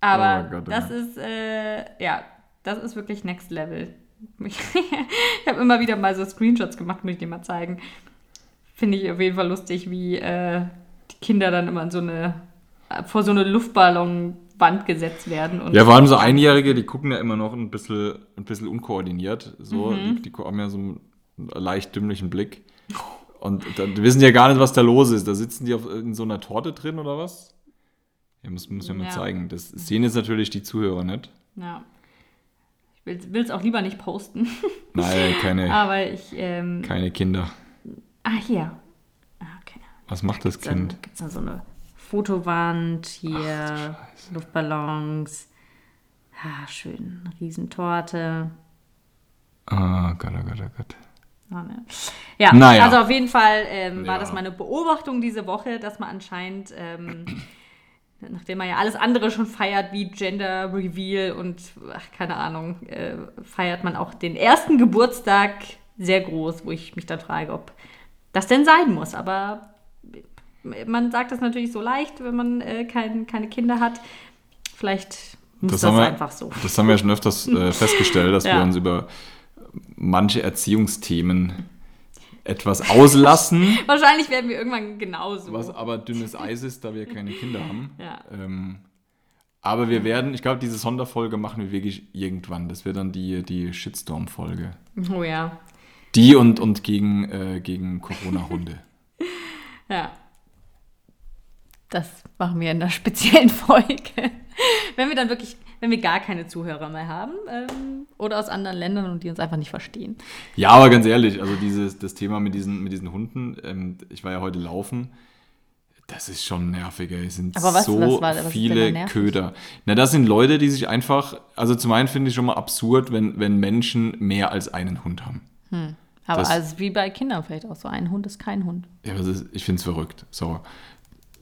Aber Oh Gott, das Gott. ist, äh, ja, das ist wirklich Next Level. Ich habe immer wieder mal so Screenshots gemacht, muss ich dir mal zeigen. Finde ich auf jeden Fall lustig, wie äh, die Kinder dann immer in so eine, vor so eine Luftballonwand gesetzt werden. Und Ja, vor allem so Einjährige, die gucken ja immer noch ein bisschen, ein bisschen unkoordiniert. So, Mhm. die, die haben ja so einen leicht dümmlichen Blick. Und dann die wissen ja gar nicht, was da los ist. Da sitzen die auf, in so einer Torte drin oder was? Ja, muss, muss mir mal Ja. zeigen. Das sehen jetzt natürlich die Zuhörer nicht. Ja. Ich will es auch lieber nicht posten. Nein, keine, Aber ich, ähm, keine Kinder. ah, hier. Ah, okay. Was macht das Dann Kind? gibt es da so eine Fotowand, hier Luftballons. Ah, schön. Riesentorte. Ah, Gott, oh Gott, oh Gott. Ah, ne. Ja, Naja. also auf jeden Fall ähm, war Ja. das meine Beobachtung diese Woche, dass man anscheinend, ähm, nachdem man ja alles andere schon feiert, wie Gender Reveal und ach, keine Ahnung, äh, feiert man auch den ersten Geburtstag sehr groß, wo ich mich dann frage, ob das denn sein muss. Aber man sagt das natürlich so leicht, wenn man äh, kein, keine Kinder hat. Vielleicht muss das, haben wir, einfach so. Das haben wir schon öfters äh, festgestellt, dass wir Ja. uns über manche Erziehungsthemen etwas auslassen. Wahrscheinlich werden wir irgendwann genauso. Was aber dünnes Eis ist, da wir keine Kinder haben. Ja. Ähm, aber wir werden, ich glaube, diese Sonderfolge machen wir wirklich irgendwann. Das wird dann die, die Shitstorm-Folge. Oh ja. Die und, und gegen, äh, gegen Corona-Hunde. Ja. Das machen wir in einer speziellen Folge. wenn wir dann wirklich, wenn wir gar keine Zuhörer mehr haben ähm, oder aus anderen Ländern und die uns einfach nicht verstehen. Ja, aber ganz ehrlich, also dieses, das Thema mit diesen, mit diesen Hunden, ähm, ich war ja heute laufen, das ist schon nervig, ey. Es sind Aber was- so was war- viele? Köder. Na, das sind Leute, die sich einfach, also zum einen finde ich schon mal absurd, wenn, wenn Menschen mehr als einen Hund haben. Aber Das- also wie bei Kindern vielleicht auch so. Ein Hund ist kein Hund. Ja, ist, ich finde es verrückt. So.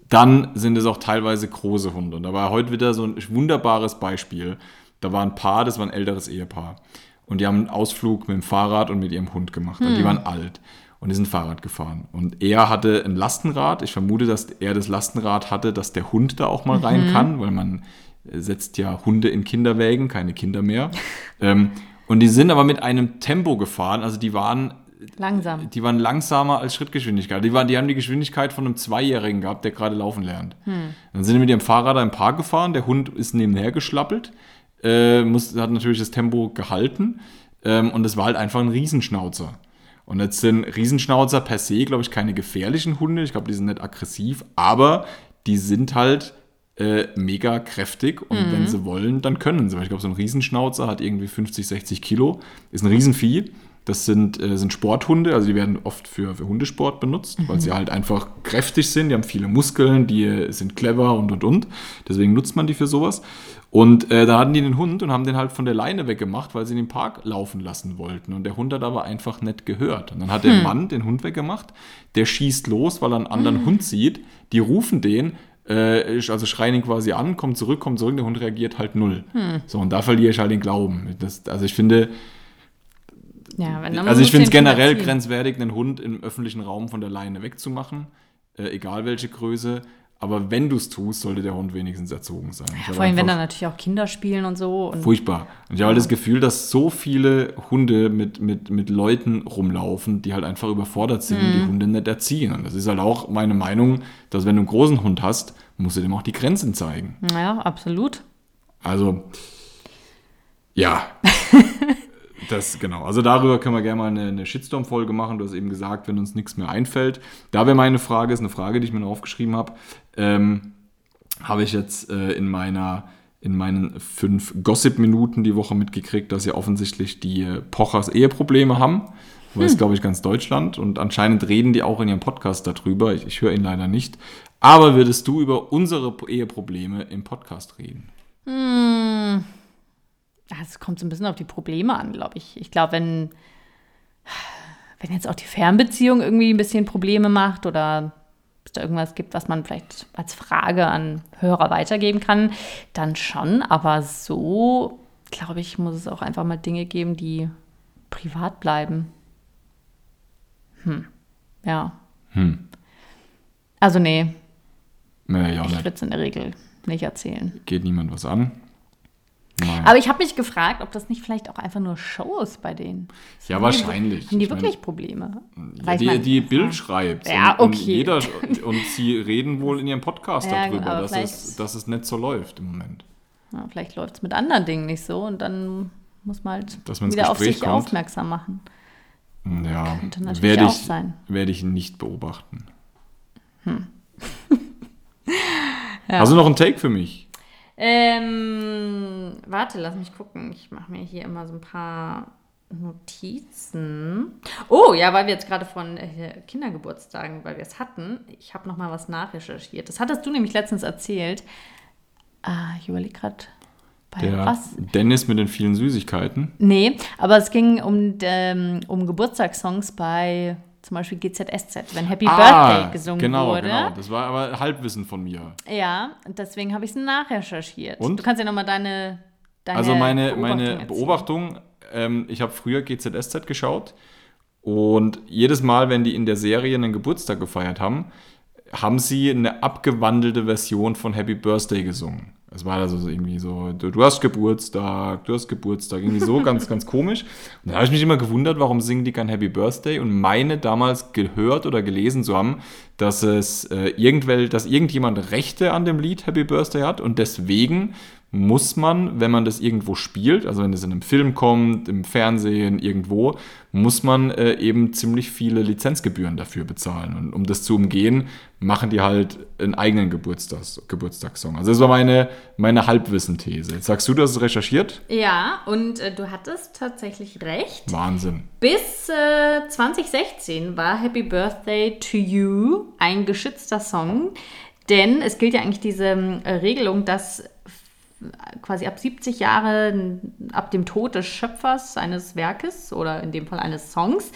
Dann sind es auch teilweise große Hunde. Und da war heute wieder so ein wunderbares Beispiel. Da war ein Paar, das war ein älteres Ehepaar. Und die haben einen Ausflug mit dem Fahrrad und mit ihrem Hund gemacht. Und die waren alt. Und die sind Fahrrad gefahren. Und er hatte ein Lastenrad. Ich vermute, dass er das Lastenrad hatte, dass der Hund da auch mal rein kann, weil man setzt ja Hunde in Kinderwägen, keine Kinder mehr. ähm, und die sind aber mit einem Tempo gefahren. Also die waren Langsam. die waren langsamer als Schrittgeschwindigkeit. Die, waren, die haben die Geschwindigkeit von einem Zweijährigen gehabt, der gerade laufen lernt. Dann sind die mit ihrem Fahrrad im Park gefahren, der Hund ist nebenher geschlappelt, äh, muss, hat natürlich das Tempo gehalten ähm, und es war halt einfach ein Riesenschnauzer. Und jetzt sind Riesenschnauzer per se, glaube ich, keine gefährlichen Hunde. Ich glaube, die sind nicht aggressiv, aber die sind halt äh, mega kräftig und wenn sie wollen, dann können sie. Weil ich glaube, so ein Riesenschnauzer hat irgendwie 50, 60 Kilo, ist ein Riesenvieh. Das sind, äh, sind Sporthunde, also die werden oft für, für Hundesport benutzt, weil sie halt einfach kräftig sind, die haben viele Muskeln, die sind clever und und und. Deswegen nutzt man die für sowas. Und äh, da hatten die den Hund und haben den halt von der Leine weggemacht, weil sie im Park laufen lassen wollten. Und der Hund hat aber einfach nicht gehört. Und dann hat der Mann den Hund weggemacht, der schießt los, weil er einen anderen Hund sieht. Die rufen den, äh, also schreien ihn quasi an, kommt zurück, kommt zurück, der Hund reagiert halt null. So, und da verliere ich halt den Glauben. Das, also ich finde, Ja, also ich finde es generell grenzwertig. einen Hund im öffentlichen Raum von der Leine wegzumachen, äh, egal welche Größe. Aber wenn du es tust, sollte der Hund wenigstens erzogen sein. Ja, vor allem, wenn dann natürlich auch Kinder spielen und so. Und Furchtbar. Und ich habe halt das Gefühl, dass so viele Hunde mit, mit, mit Leuten rumlaufen, die halt einfach überfordert sind und die Mhm. Hunde nicht erziehen. Und das ist halt auch meine Meinung, dass wenn du einen großen Hund hast, musst du dem auch die Grenzen zeigen. ja, absolut. Also, ja. Das, genau. Also darüber können wir gerne mal eine, eine Shitstorm-Folge machen. Du hast eben gesagt, wenn uns nichts mehr einfällt. Da wäre meine Frage, ist eine Frage, die ich mir noch aufgeschrieben habe. Ähm, habe ich jetzt äh, in meiner in meinen fünf Gossip-Minuten die Woche mitgekriegt, dass ja offensichtlich die äh, Pochers Eheprobleme haben. Weiß, glaube ich, ganz Deutschland. Und anscheinend reden die auch in ihrem Podcast darüber. Ich, ich höre ihn leider nicht. Aber würdest du über unsere Eheprobleme im Podcast reden? Hm. Ja, Es kommt so ein bisschen auf die Probleme an, glaube ich. Ich glaube, wenn, wenn jetzt auch die Fernbeziehung irgendwie ein bisschen Probleme macht oder es da irgendwas gibt, was man vielleicht als Frage an Hörer weitergeben kann, dann schon. Aber so, glaube ich, muss es auch einfach mal Dinge geben, die privat bleiben. Hm. Ja. Hm. Also nee, Nee, ja, ich nicht. würde es in der Regel nicht erzählen. Geht niemand was an. Nein. Aber ich habe mich gefragt, ob das nicht vielleicht auch einfach nur Show ist bei denen. ja, Haben die- wahrscheinlich. Haben die Ich mein, wirklich Probleme? Ja, ich die, mein- die Bild schreibt. Ja, und, und, okay. jeder, und sie reden wohl in ihrem Podcast Ja, darüber, genau, dass, es, dass es nicht so läuft im Moment. Ja, vielleicht läuft es mit anderen Dingen nicht so und dann muss man halt Dass man ins wieder auf sich kommt. aufmerksam machen. Ja, Könnte natürlich werde auch ich, sein. werde ich nicht beobachten. Ja. Hast du noch einen Take für mich? Ähm, warte, lass mich gucken. Ich mache mir hier immer so ein paar Notizen. Oh, ja, weil wir jetzt gerade von äh, Kindergeburtstagen, weil wir es hatten. Ich habe noch mal was nachrecherchiert. Das hattest du nämlich letztens erzählt. Ah, ich überlege gerade bei Der was. Dennis mit den vielen Süßigkeiten. Nee, aber es ging um, ähm, um Geburtstagssongs bei zum Beispiel GZSZ, wenn Happy Birthday gesungen genau, wurde. genau. Das war aber Halbwissen von mir. Ja, und deswegen habe ich es nachrecherchiert. Und? Du kannst ja nochmal deine, deine Also meine, Beobachtung meine. Beobachtung, ähm, ich habe früher GZSZ geschaut und jedes Mal, wenn die in der Serie einen Geburtstag gefeiert haben, haben sie eine abgewandelte Version von Happy Birthday gesungen. Es war also so irgendwie so, du, du hast Geburtstag, du hast Geburtstag, irgendwie so ganz, ganz komisch. Und da habe ich mich immer gewundert, warum singen die kein Happy Birthday und meine damals gehört oder gelesen zu haben, dass es äh, irgendwel, dass irgendjemand Rechte an dem Lied Happy Birthday hat und deswegen muss man, wenn man das irgendwo spielt, also wenn es in einem Film kommt, im Fernsehen, irgendwo, muss man äh, eben ziemlich viele Lizenzgebühren dafür bezahlen. Und um das zu umgehen, machen die halt einen eigenen Geburtstags Geburtstagssong. Also das war meine, meine Halbwissenthese. Jetzt sagst du, du hast es recherchiert? Ja, und äh, du hattest tatsächlich recht. Wahnsinn. Bis äh, 2016 war Happy Birthday to You ein geschützter Song, denn es gilt ja eigentlich diese äh, Regelung, dass quasi ab 70 Jahre ab dem Tod des Schöpfers eines Werkes oder in dem Fall eines Songs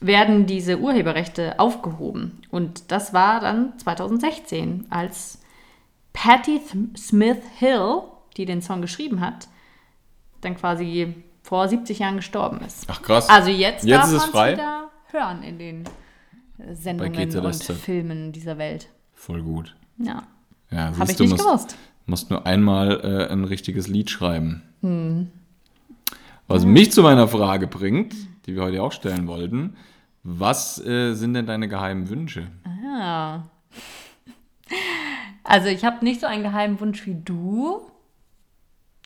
werden diese Urheberrechte aufgehoben. Und das war dann 2016, als Patti Th- Smith Hill, die den Song geschrieben hat, dann quasi vor 70 Jahren gestorben ist. Ach krass. Also jetzt, Jetzt darf ist es wieder hören in den Sendungen und Filmen dieser Welt. Voll gut. Ja, Ja, habe ich nicht gewusst. Musst nur einmal äh, ein richtiges Lied schreiben. Hm. Was mich zu meiner Frage bringt, die wir heute auch stellen wollten. Was äh, sind denn deine geheimen Wünsche? Ah. Also ich habe nicht so einen geheimen Wunsch wie du.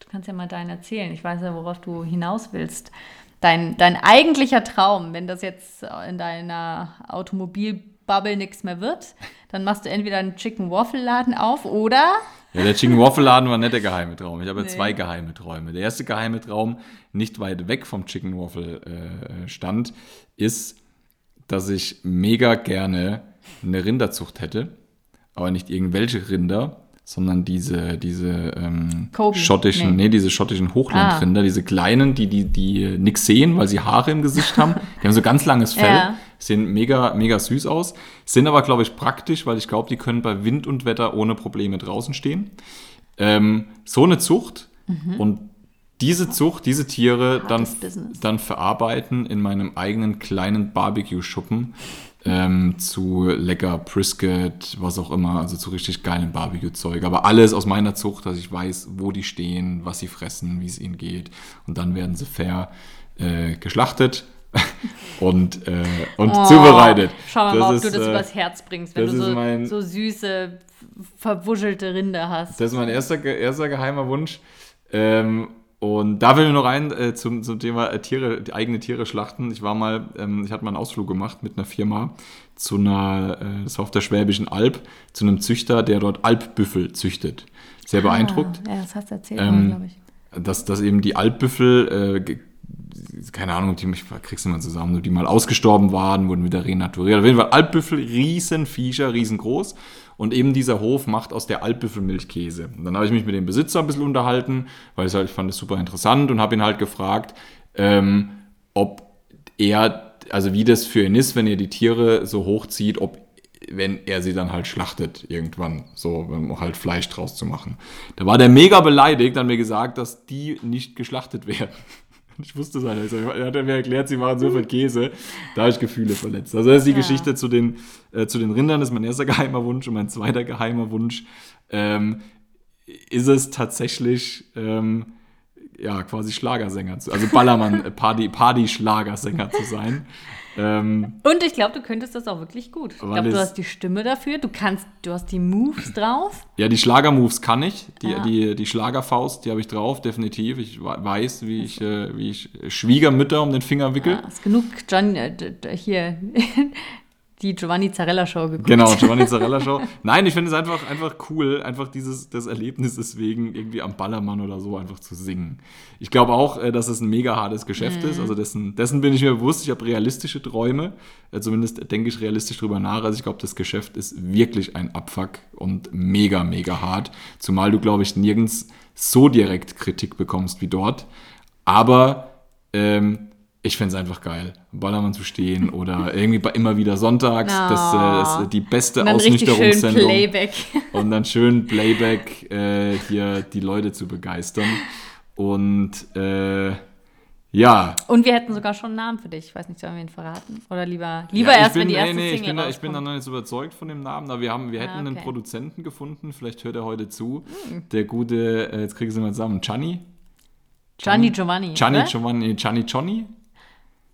Du kannst ja mal deinen erzählen. Ich weiß ja, worauf du hinaus willst. Dein, dein eigentlicher Traum, wenn das jetzt in deiner Automobilbubble nichts mehr wird, dann machst du entweder einen Chicken Waffle Laden auf oder Ja, der Chicken Waffle Laden war nicht der geheime Traum. Ich habe Nee. zwei geheime Träume. Der erste geheime Traum, nicht weit weg vom Chicken Waffle äh, stand, ist, dass ich mega gerne eine Rinderzucht hätte. Aber nicht irgendwelche Rinder, sondern diese, diese ähm, schottischen, nee. nee. diese schottischen Hochlandrinder, diese kleinen, die, die, die nix sehen, weil sie Haare im Gesicht haben. Die haben so ganz langes Fell, Ja. Sehen mega, mega süß aus, sind aber, glaube ich, praktisch, weil ich glaube, die können bei Wind und Wetter ohne Probleme draußen stehen. Ähm, so eine Zucht und diese Zucht, diese Tiere dann, dann verarbeiten in meinem eigenen kleinen Barbecue-Schuppen, ähm, zu lecker Brisket, was auch immer, also zu richtig geilen Barbecue-Zeug. Aber alles aus meiner Zucht, dass ich weiß, wo die stehen, was sie fressen, wie es ihnen geht. Und dann werden sie fair äh, geschlachtet und, äh, und Oh, zubereitet. Schau mal, Das ob ist, du das äh, übers Herz bringst, wenn du so, mein- so süße, verwuschelte Rinde hast. Das ist mein erster, erster geheimer Wunsch. Ähm, und da will ich noch ein äh, zum, zum Thema äh, Tiere, die eigene Tiere schlachten. Ich war mal, ähm, ich hatte mal einen Ausflug gemacht mit einer Firma zu einer, äh, das war auf der Schwäbischen Alb, zu einem Züchter, der dort Alpbüffel züchtet. Sehr beeindruckt. Ah, ja, das hast du erzählt, Ähm, glaube ich. dass, dass eben die Alpbüffel, äh, keine Ahnung, die, ich krieg's nicht mal zusammen, die mal ausgestorben waren, wurden wieder renaturiert. Auf jeden Fall Alpbüffel, Riesenviecher, riesengroß. Und eben dieser Hof macht aus der Alpbüffelmilch Käse. Und dann habe ich mich mit dem Besitzer ein bisschen unterhalten, weil ich, halt, ich fand es super interessant und habe ihn halt gefragt, ähm, ob er, also wie das für ihn ist, wenn er die Tiere so hochzieht, ob wenn er sie dann halt schlachtet irgendwann, so um halt Fleisch draus zu machen. Da war der mega beleidigt, hat mir gesagt, dass die nicht geschlachtet werden. Ich wusste es halt nicht. Er hat mir erklärt, sie machen so viel Käse. Da habe ich Gefühle verletzt. Also das ist die Ja. Geschichte zu den, äh, zu den Rindern, das ist mein erster geheimer Wunsch. Und mein zweiter geheimer Wunsch ähm, ist es tatsächlich, ähm, ja, quasi Schlagersänger zu, also Ballermann, äh, Party, Party-Schlagersänger zu sein. Ähm, Und ich glaube, du könntest das auch wirklich gut. Ich glaube, du hast die Stimme dafür, du kannst, du hast die Moves drauf. Ja, die Schlagermoves kann ich. Die, Ja. die, die Schlagerfaust, die habe ich drauf, definitiv. Ich we- weiß, wie ich, äh, wie ich Schwiegermütter um den Finger wickel. Ja, hast genug John, äh, hier die Giovanni Zarella Show geguckt. Genau, Giovanni Zarella Show. Nein, ich finde es einfach, einfach cool, einfach dieses das Erlebnis deswegen irgendwie am Ballermann oder so einfach zu singen. Ich glaube auch, äh, dass es ein mega hartes Geschäft ist. Also dessen, dessen bin ich mir bewusst. Ich habe realistische Träume. Äh, Zumindest denke ich realistisch drüber nach. Also ich glaube, das Geschäft ist wirklich ein Abfuck und mega, mega hart. Zumal du, glaube ich, nirgends so direkt Kritik bekommst wie dort. Aber ähm, ich finde es einfach geil, Ballermann zu stehen oder irgendwie bei immer wieder sonntags. Das, äh, das ist die beste Und dann schön Ausnüchterungssendung. Playback. Und dann schön Playback äh, hier die Leute zu begeistern. Und äh, ja. Und wir hätten sogar schon einen Namen für dich. Ich weiß nicht, sollen wir ihn verraten? Oder lieber, lieber ja, ich erst, bin, wenn die nee, erste nee, ich Single bin, da, ich bin da rauskommt. noch nicht so überzeugt von dem Namen, aber wir, haben, wir Ah, hätten einen okay. Produzenten gefunden, vielleicht hört er heute zu. Hm. Der gute, äh, jetzt kriege ich es mal zusammen, Gianni? Gianni Giovanni. Gianni? Giovanni, Gianni Johnny?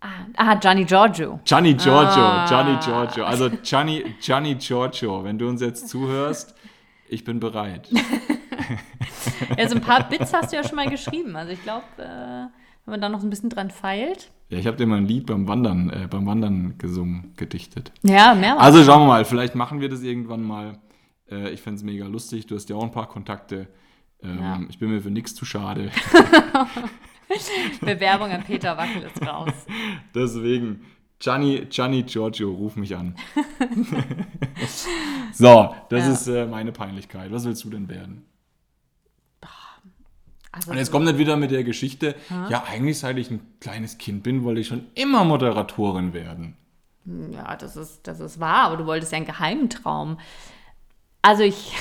Ah, ah, Gianni Giorgio. Gianni Giorgio, Ah. Gianni Giorgio. Also Gianni, Gianni Giorgio, wenn du uns jetzt zuhörst, ich bin bereit. Ja, so ein paar Bits hast du ja schon mal geschrieben. Also ich glaube, äh, wenn man da noch ein bisschen dran feilt. Ja, ich habe dir mal ein Lied beim Wandern, äh, beim Wandern gesungen, gedichtet. Ja, mehrmals. Also schauen wir mal, vielleicht machen wir das irgendwann mal. Äh, ich fände es mega lustig. Du hast ja auch ein paar Kontakte. Ähm, Ja. Ich bin mir für nichts zu schade. Bewerbung an Peter Wackel ist raus. Deswegen, Gianni, Gianni Giorgio, ruf mich an. so, das Ja. ist äh, meine Peinlichkeit. Was willst du denn werden? Also, Und jetzt kommt nicht wieder mit der Geschichte, ja, eigentlich seit ich ein kleines Kind bin, wollte ich schon immer Moderatorin werden. ja, das ist, das ist wahr, aber du wolltest ja einen geheimen Traum. Also ich,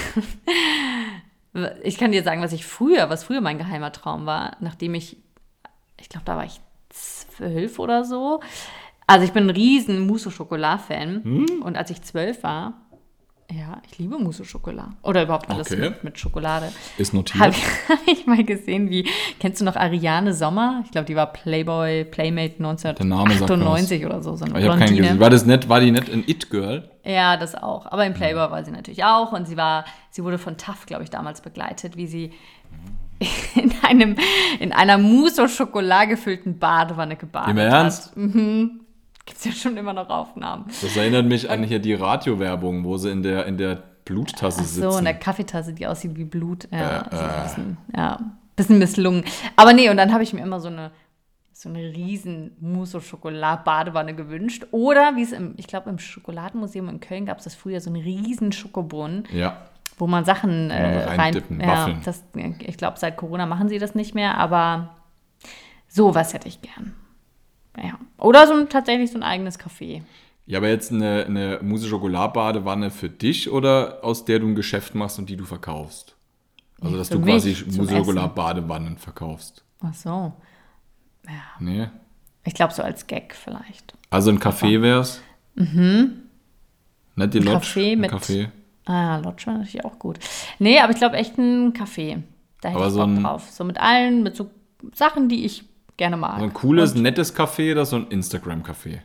ich kann dir sagen, was ich früher, was früher mein geheimer Traum war, nachdem ich, ich glaube, da war ich zwölf oder so. Also ich bin ein riesen Mousse-Schokolade-Fan. Hm? Und als ich zwölf war, ja, ich liebe Mousse-Schokolade. Oder überhaupt alles Okay. mit, mit Schokolade. Ist notiert. Habe hab ich mal gesehen, wie, kennst du noch Ariane Sommer? Ich glaube, die war Playboy, Playmate Name sagt mir 1998 oder so, so eine ich habe keinen gesehen. War das nicht, war die nicht ein It-Girl? Ja, das auch. Aber im Playboy war sie natürlich auch. Und sie war, sie wurde von TAF, glaube ich, damals begleitet, wie sie in einem, in einer Mousse und Schokolade gefüllten Badewanne gebadet Im Ernst? hat. Mhm. Gibt es ja schon immer noch Aufnahmen. Das erinnert mich an hier die Radiowerbung, wo sie in der, in der Bluttasse sitzen. So, in der Kaffeetasse, die aussieht wie Blut. Ja, Äh, äh. bisschen, ja, bisschen misslungen. Aber nee, und dann habe ich mir immer so eine, so eine riesen Mousse Schokolade Badewanne gewünscht. Oder wie es im, ich glaube, im Schokoladenmuseum in Köln gab es das früher, so einen riesen Schokobrunnen, ja. Wo man Sachen äh, so rein. Ja, das, ich glaube, seit Corona machen sie das nicht mehr, aber sowas hätte ich gern. Ja. Oder so ein, tatsächlich so ein eigenes Café. Ja, aber jetzt eine, eine Mousse-Schokolade-Badewanne für dich oder aus der du ein Geschäft machst und die du verkaufst? Also, dass für du quasi mich, zum Mousse-Schokolade-Badewannen verkaufst. Ach so. Nee. Ich glaube, so als Gag vielleicht. Also ein Café wär's? Mhm. Nicht die Ein Lodge, Kaffee ein mit- Kaffee. Ah, Lodge war natürlich auch gut. Nee, aber ich glaube echt ein Kaffee. Da hätte Aber ich so Bock ein- drauf. So mit allen, mit so Sachen, die ich gerne mag. So ein cooles, nettes Café oder so ein Instagram-Café?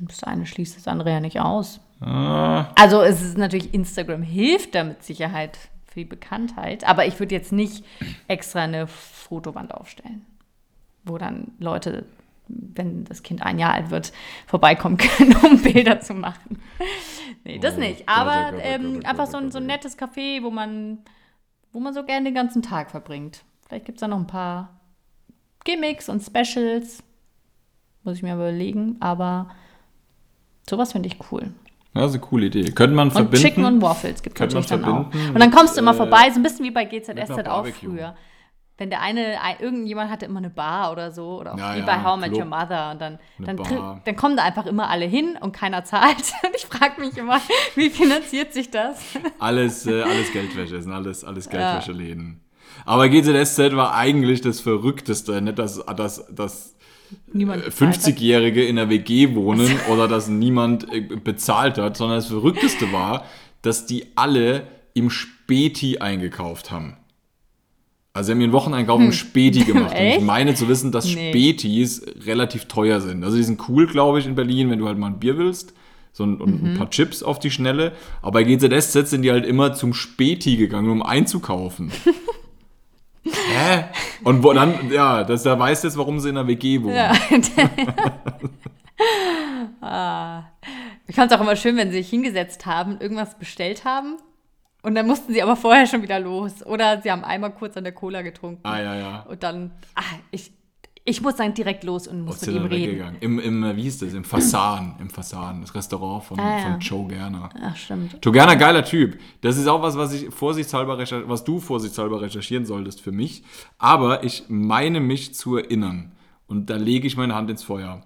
Das eine schließt das andere ja nicht aus. Ah, Also es ist natürlich, Instagram hilft da mit Sicherheit für die Bekanntheit, aber ich würde jetzt nicht extra eine Fotowand aufstellen, wo dann Leute, wenn das Kind ein Jahr alt wird, vorbeikommen können, um Bilder zu machen. Nee, das Oh nicht. Oh Aber Gott, oh ähm, oh einfach Gott, so ein, so ein nettes Café, wo man, wo man so gerne den ganzen Tag verbringt. Vielleicht gibt es da noch ein paar Gimmicks und Specials. Muss ich mir überlegen, aber sowas finde ich cool. ja, ist eine coole Idee. Könnte man Und verbinden. Chicken und Waffles gibt es natürlich dann auch. Und dann kommst du immer mit, vorbei, so ein bisschen wie bei GZSZ auch Barbecue. früher. Wenn der eine, ein, irgendjemand hatte immer eine Bar oder so, oder auch Ja, wie ja, bei How I Met. Your Mother. Und dann, dann, dann kommen da einfach immer alle hin und keiner zahlt. Und ich frage mich immer, wie finanziert sich das? Alles, äh, alles Geldwäsche, das sind alles, alles Geldwäscheläden. Aber GZSZ war eigentlich das Verrückteste, nicht dass, dass, bezahlt hat. 50-Jährige in einer WG wohnen oder dass niemand äh, bezahlt hat, sondern das Verrückteste war, dass die alle im Späti eingekauft haben. Also sie haben ihren Wocheneinkauf im Späti gemacht. Und ich Hm. Meine zu wissen, dass Nee. Spätis relativ teuer sind. Also die sind cool, glaube ich, in Berlin, wenn du halt mal ein Bier willst. So ein, und Mhm. ein paar Chips auf die Schnelle. Aber bei GZSZ sind die halt immer zum Späti gegangen, um einzukaufen. Hä? Und wo dann, ja, das, da weißt du jetzt, warum sie in einer WG wohnen. Ja. ah. Ich fand es auch immer schön, wenn sie sich hingesetzt haben, irgendwas bestellt haben. Und dann mussten sie aber vorher schon wieder los. Oder sie haben einmal kurz an der Cola getrunken. Ah, ja, ja. Und dann, ah, ich, ich muss dann direkt los und muss mit ihm reden. Im, im, wie hieß das? Im Fasan. Im Fasan. Das Restaurant von, Ah, ja. von Joe Gerner. Ach, stimmt. Joe Gerner, geiler Typ. Das ist auch was, was ich vorsichtshalber was du vorsichtshalber recherchieren solltest für mich. Aber ich meine mich zu erinnern. Und da lege ich meine Hand ins Feuer.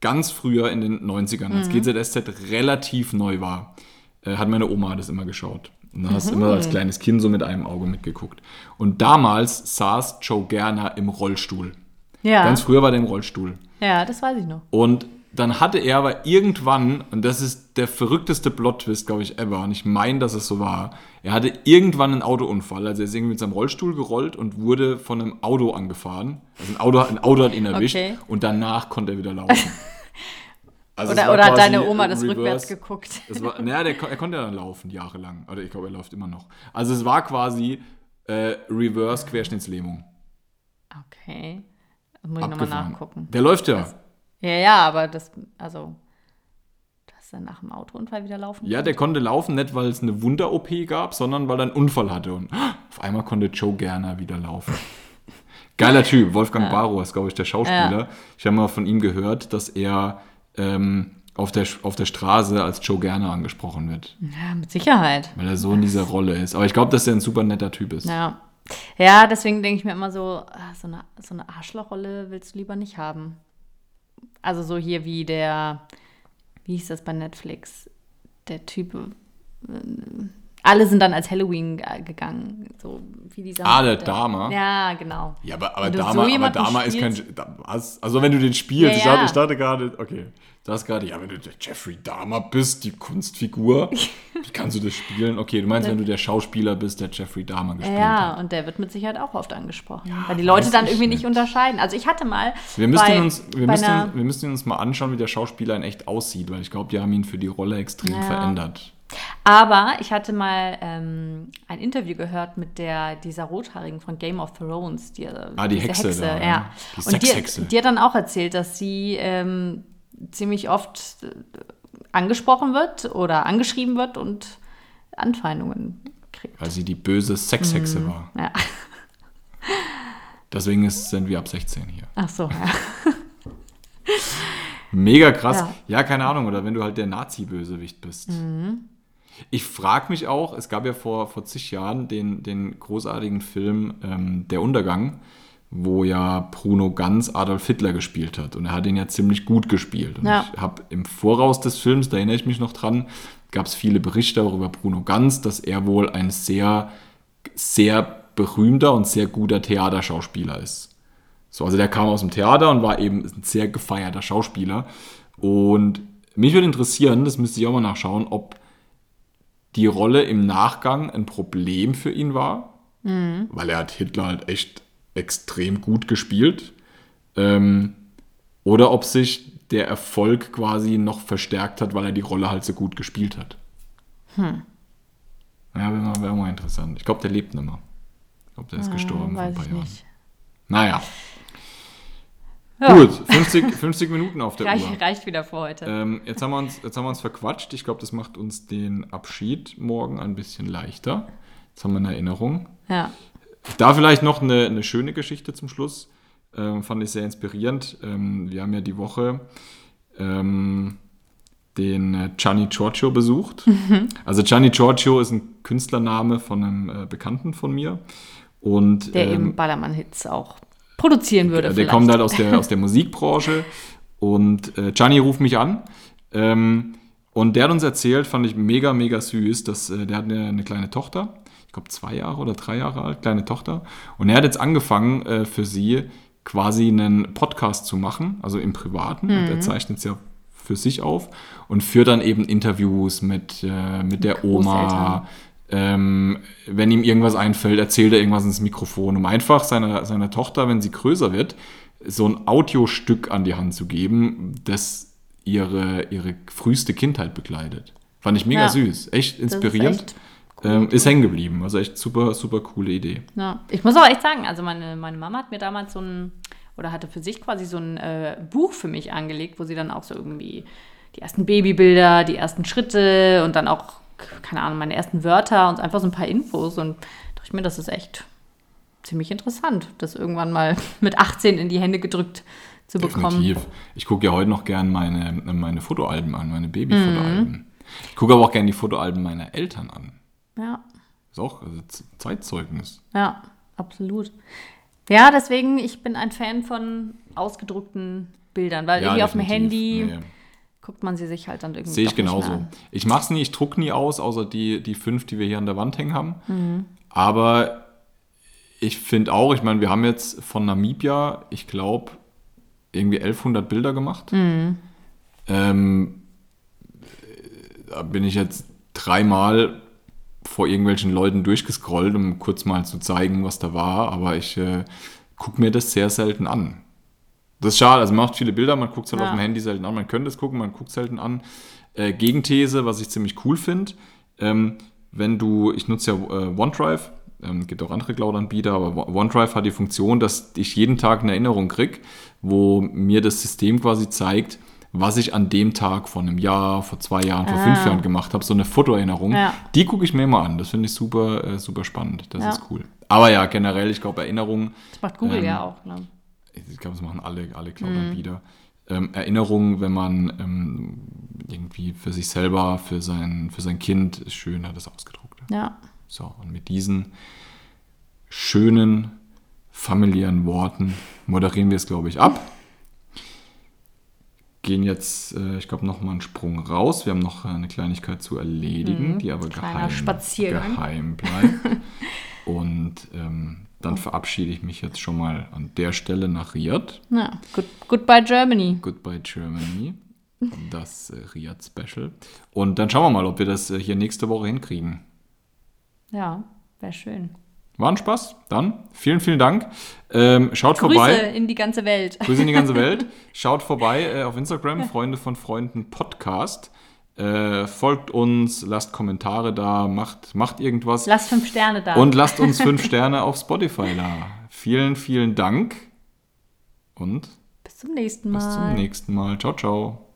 Ganz früher in den 90ern, als GZSZ relativ neu war, äh, hat meine Oma das immer geschaut. Und dann hast du immer als kleines Kind so mit einem Auge mitgeguckt. Und damals saß Joe Gerner im Rollstuhl. Ja. Ganz früher war der im Rollstuhl. ja, das weiß ich noch. Und dann hatte er aber irgendwann, und das ist der verrückteste Plot-Twist, glaube ich, ever, und ich meine, dass es so war, er hatte irgendwann einen Autounfall, also er ist irgendwie mit seinem Rollstuhl gerollt und wurde von einem Auto angefahren. Also ein Auto, ein Auto hat ihn erwischt Okay. und danach konnte er wieder laufen. Also Oder, oder hat deine Oma das reverse. rückwärts geguckt? Es war, naja, der, er konnte ja dann laufen, jahrelang. Oder ich glaube, er läuft immer noch. Also es war quasi äh, Reverse-Querschnittslähmung. Okay. Das muss ich nochmal nachgucken. Der läuft ja. Ja, ja, aber das, also, dass er nach dem Autounfall wieder laufen Ja, der konnte laufen, nicht weil es eine Wunder-OP gab, sondern weil er einen Unfall hatte. Und auf einmal konnte Joe Gerner wieder laufen. Geiler Typ, Wolfgang Barrow ist, glaube ich, der Schauspieler. Ich habe mal von ihm gehört, dass er ähm, auf, der, auf der Straße als Joe Gerner angesprochen wird, Ja, mit Sicherheit. weil er so in dieser Rolle ist. Aber ich glaube, dass er ein super netter Typ ist. Ja. Ja, deswegen denke ich mir immer so, ah, so eine, so eine Arschlochrolle willst du lieber nicht haben. Also so hier wie der, wie hieß das bei Netflix? Der Typ, äh, alle sind dann als Halloween äh, gegangen. So wie dieser. Ah, der Dahmer? Ja, genau. Ja, aber, aber du so Dama, aber Dama ist kein. Also, wenn du den spielst, Ja, ich, dachte, ja. ich dachte gerade, okay, du hast gerade, ja, wenn du der Jeffrey Dahmer bist, die Kunstfigur, wie kannst du das spielen? Okay, du meinst, wenn du der Schauspieler bist, der Jeffrey Dahmer gespielt Ja, hat. und der wird mit Sicherheit auch oft angesprochen. weil die Leute dann irgendwie nicht nicht. unterscheiden. Also ich hatte mal. Wir müssten, bei- uns, wir, einer- wir müssten uns mal anschauen, wie der Schauspieler in echt aussieht, weil ich glaube, die haben ihn für die Rolle extrem Ja. verändert. Aber ich hatte mal ähm, ein Interview gehört mit der, dieser Rothaarigen von Game of Thrones. Die, Ah, die diese Hexe da, ja. Die Und die, Sexhexe. die hat dann auch erzählt, dass sie ähm, ziemlich oft äh, angesprochen wird oder angeschrieben wird und Anfeindungen kriegt. Weil sie die böse Sexhexe war. Ja. Deswegen sind wir ab 16 hier. Ach so, ja. Mega krass. Ja. Ja. keine Ahnung. Oder wenn du halt der Nazi-Bösewicht bist. Ich frage mich auch, es gab ja vor, vor zig Jahren den, den großartigen Film ähm, Der Untergang, wo ja Bruno Ganz Adolf Hitler gespielt hat. Und er hat ihn ja ziemlich gut gespielt. Und Ja. ich habe im Voraus des Films, da erinnere ich mich noch dran, gab es viele Berichte auch über Bruno Ganz, dass er wohl ein sehr, sehr berühmter und sehr guter Theaterschauspieler ist. So, also der kam aus dem Theater und war eben ein sehr gefeierter Schauspieler. Und mich würde interessieren, das müsste ich auch mal nachschauen, ob die Rolle im Nachgang ein Problem für ihn war, weil er hat Hitler halt echt extrem gut gespielt. Ähm, oder ob sich der Erfolg quasi noch verstärkt hat, weil er die Rolle halt so gut gespielt hat. Hm. Ja, wäre mal, wär mal interessant. Ich glaube, der lebt nicht mehr. Ich glaube, der ist gestorben vor ein paar Jahren. nicht. Naja, Ja. gut. 50, 50 Minuten auf der Uhr. Reicht, reicht wieder für heute. Ähm, jetzt, haben wir uns, jetzt haben wir uns verquatscht. Ich glaube, das macht uns den Abschied morgen ein bisschen leichter. Jetzt haben wir eine Erinnerung. ja. Da vielleicht noch eine, eine schöne Geschichte zum Schluss. Ähm, fand ich sehr inspirierend. Ähm, wir haben ja die Woche ähm, den äh, Gianni Giorgio besucht. Also Gianni Giorgio ist ein Künstlername von einem äh, Bekannten von mir. Und Der ähm, eben Ballermann-Hits auch produzieren würde. der vielleicht. kommt halt aus der, aus der Musikbranche und äh, Gianni ruft mich an ähm, und der hat uns erzählt, fand ich mega, mega süß, dass äh, der hat eine, eine kleine Tochter, ich glaube zwei Jahre oder drei Jahre alt, kleine Tochter und er hat jetzt angefangen äh, für sie quasi einen Podcast zu machen, also im Privaten und er zeichnet es ja für sich auf und führt dann eben Interviews mit, äh, mit der Oma. Ähm, wenn ihm irgendwas einfällt, erzählt er irgendwas ins Mikrofon, um einfach seiner, seiner Tochter, wenn sie größer wird, so ein Audiostück an die Hand zu geben, das ihre, ihre früheste Kindheit begleitet. Fand ich mega Ja. süß, echt ist inspirierend. echt ähm, ist hängen geblieben, also echt super, super coole Idee. Ja. Ich muss auch echt sagen, also meine, meine Mama hat mir damals so ein, oder hatte für sich quasi so ein äh, Buch für mich angelegt, wo sie dann auch so irgendwie die ersten Babybilder, die ersten Schritte und dann auch, keine Ahnung, meine ersten Wörter und einfach so ein paar Infos. Und dachte ich mir, das ist echt ziemlich interessant, das irgendwann mal mit 18 in die Hände gedrückt zu bekommen. Definitiv. Ich gucke ja heute noch gern meine, meine Fotoalben an, meine Babyfotoalben. Ich gucke aber auch gern die Fotoalben meiner Eltern an. Ja, Ist auch also Zeitzeugnis. ja, absolut. Ja, deswegen, ich bin ein Fan von ausgedruckten Bildern, weil irgendwie auf dem definitiv. Handy Nee. Guckt man sie sich halt dann irgendwie Sehe ich genauso. Ich mache es nie, ich druck nie aus, außer die, die fünf, die wir hier an der Wand hängen haben. Mhm. Aber ich finde auch, ich meine, wir haben jetzt von Namibia, ich glaube, irgendwie 1100 Bilder gemacht. Mhm. Ähm, da bin ich jetzt dreimal vor irgendwelchen Leuten durchgescrollt, um kurz mal zu zeigen, was da war. Aber ich äh, gucke mir das sehr selten an. Das ist schade, also man macht viele Bilder, man guckt es halt Ja. auf dem Handy selten an, man könnte es gucken, man guckt es selten an. Äh, Gegenthese, was ich ziemlich cool finde, ähm, wenn du, ich nutze ja äh, OneDrive, ähm, gibt auch andere Cloud-Anbieter, aber OneDrive hat die Funktion, dass ich jeden Tag eine Erinnerung kriege, wo mir das System quasi zeigt, was ich an dem Tag vor einem Jahr, vor zwei Jahren, vor fünf Ah. Jahren gemacht habe, so eine Fotoerinnerung. Ja. Die gucke ich mir immer an. Das finde ich super, äh, super spannend. Das Ja. ist cool. Aber ja, generell, ich glaube, Erinnerungen, Das macht Google Ähm, ja auch. Ne? Ich glaube, das machen alle, alle Cloud-Anbieter. Ähm, Erinnerungen, wenn man ähm, irgendwie für sich selber, für sein, für sein Kind, ist schön, hat das ausgedruckt. Ja. So, und mit diesen schönen, familiären Worten moderieren wir es, glaube ich, ab. Gehen jetzt, äh, ich glaube, noch mal einen Sprung raus. Wir haben noch eine Kleinigkeit zu erledigen, Mhm, die aber geheim, geheim bleibt. und ähm, dann verabschiede ich mich jetzt schon mal an der Stelle nach Riyadh. ja. Good, goodbye Germany. Goodbye Germany. Das äh, Riyadh Special. Und dann schauen wir mal, ob wir das äh, hier nächste Woche hinkriegen. Ja, wäre schön. War ein Spaß. Dann vielen, vielen Dank. Ähm, schaut Grüße vorbei. in die ganze Welt. Grüße in die ganze Welt. Schaut vorbei äh, auf Instagram, Freunde von Freunden Podcast. Äh, folgt uns, lasst Kommentare da, macht, macht irgendwas. Lasst fünf Sterne da. Und lasst uns fünf Sterne auf Spotify da. Vielen, vielen Dank. Und bis zum nächsten Mal. bis zum nächsten Mal. Ciao, ciao.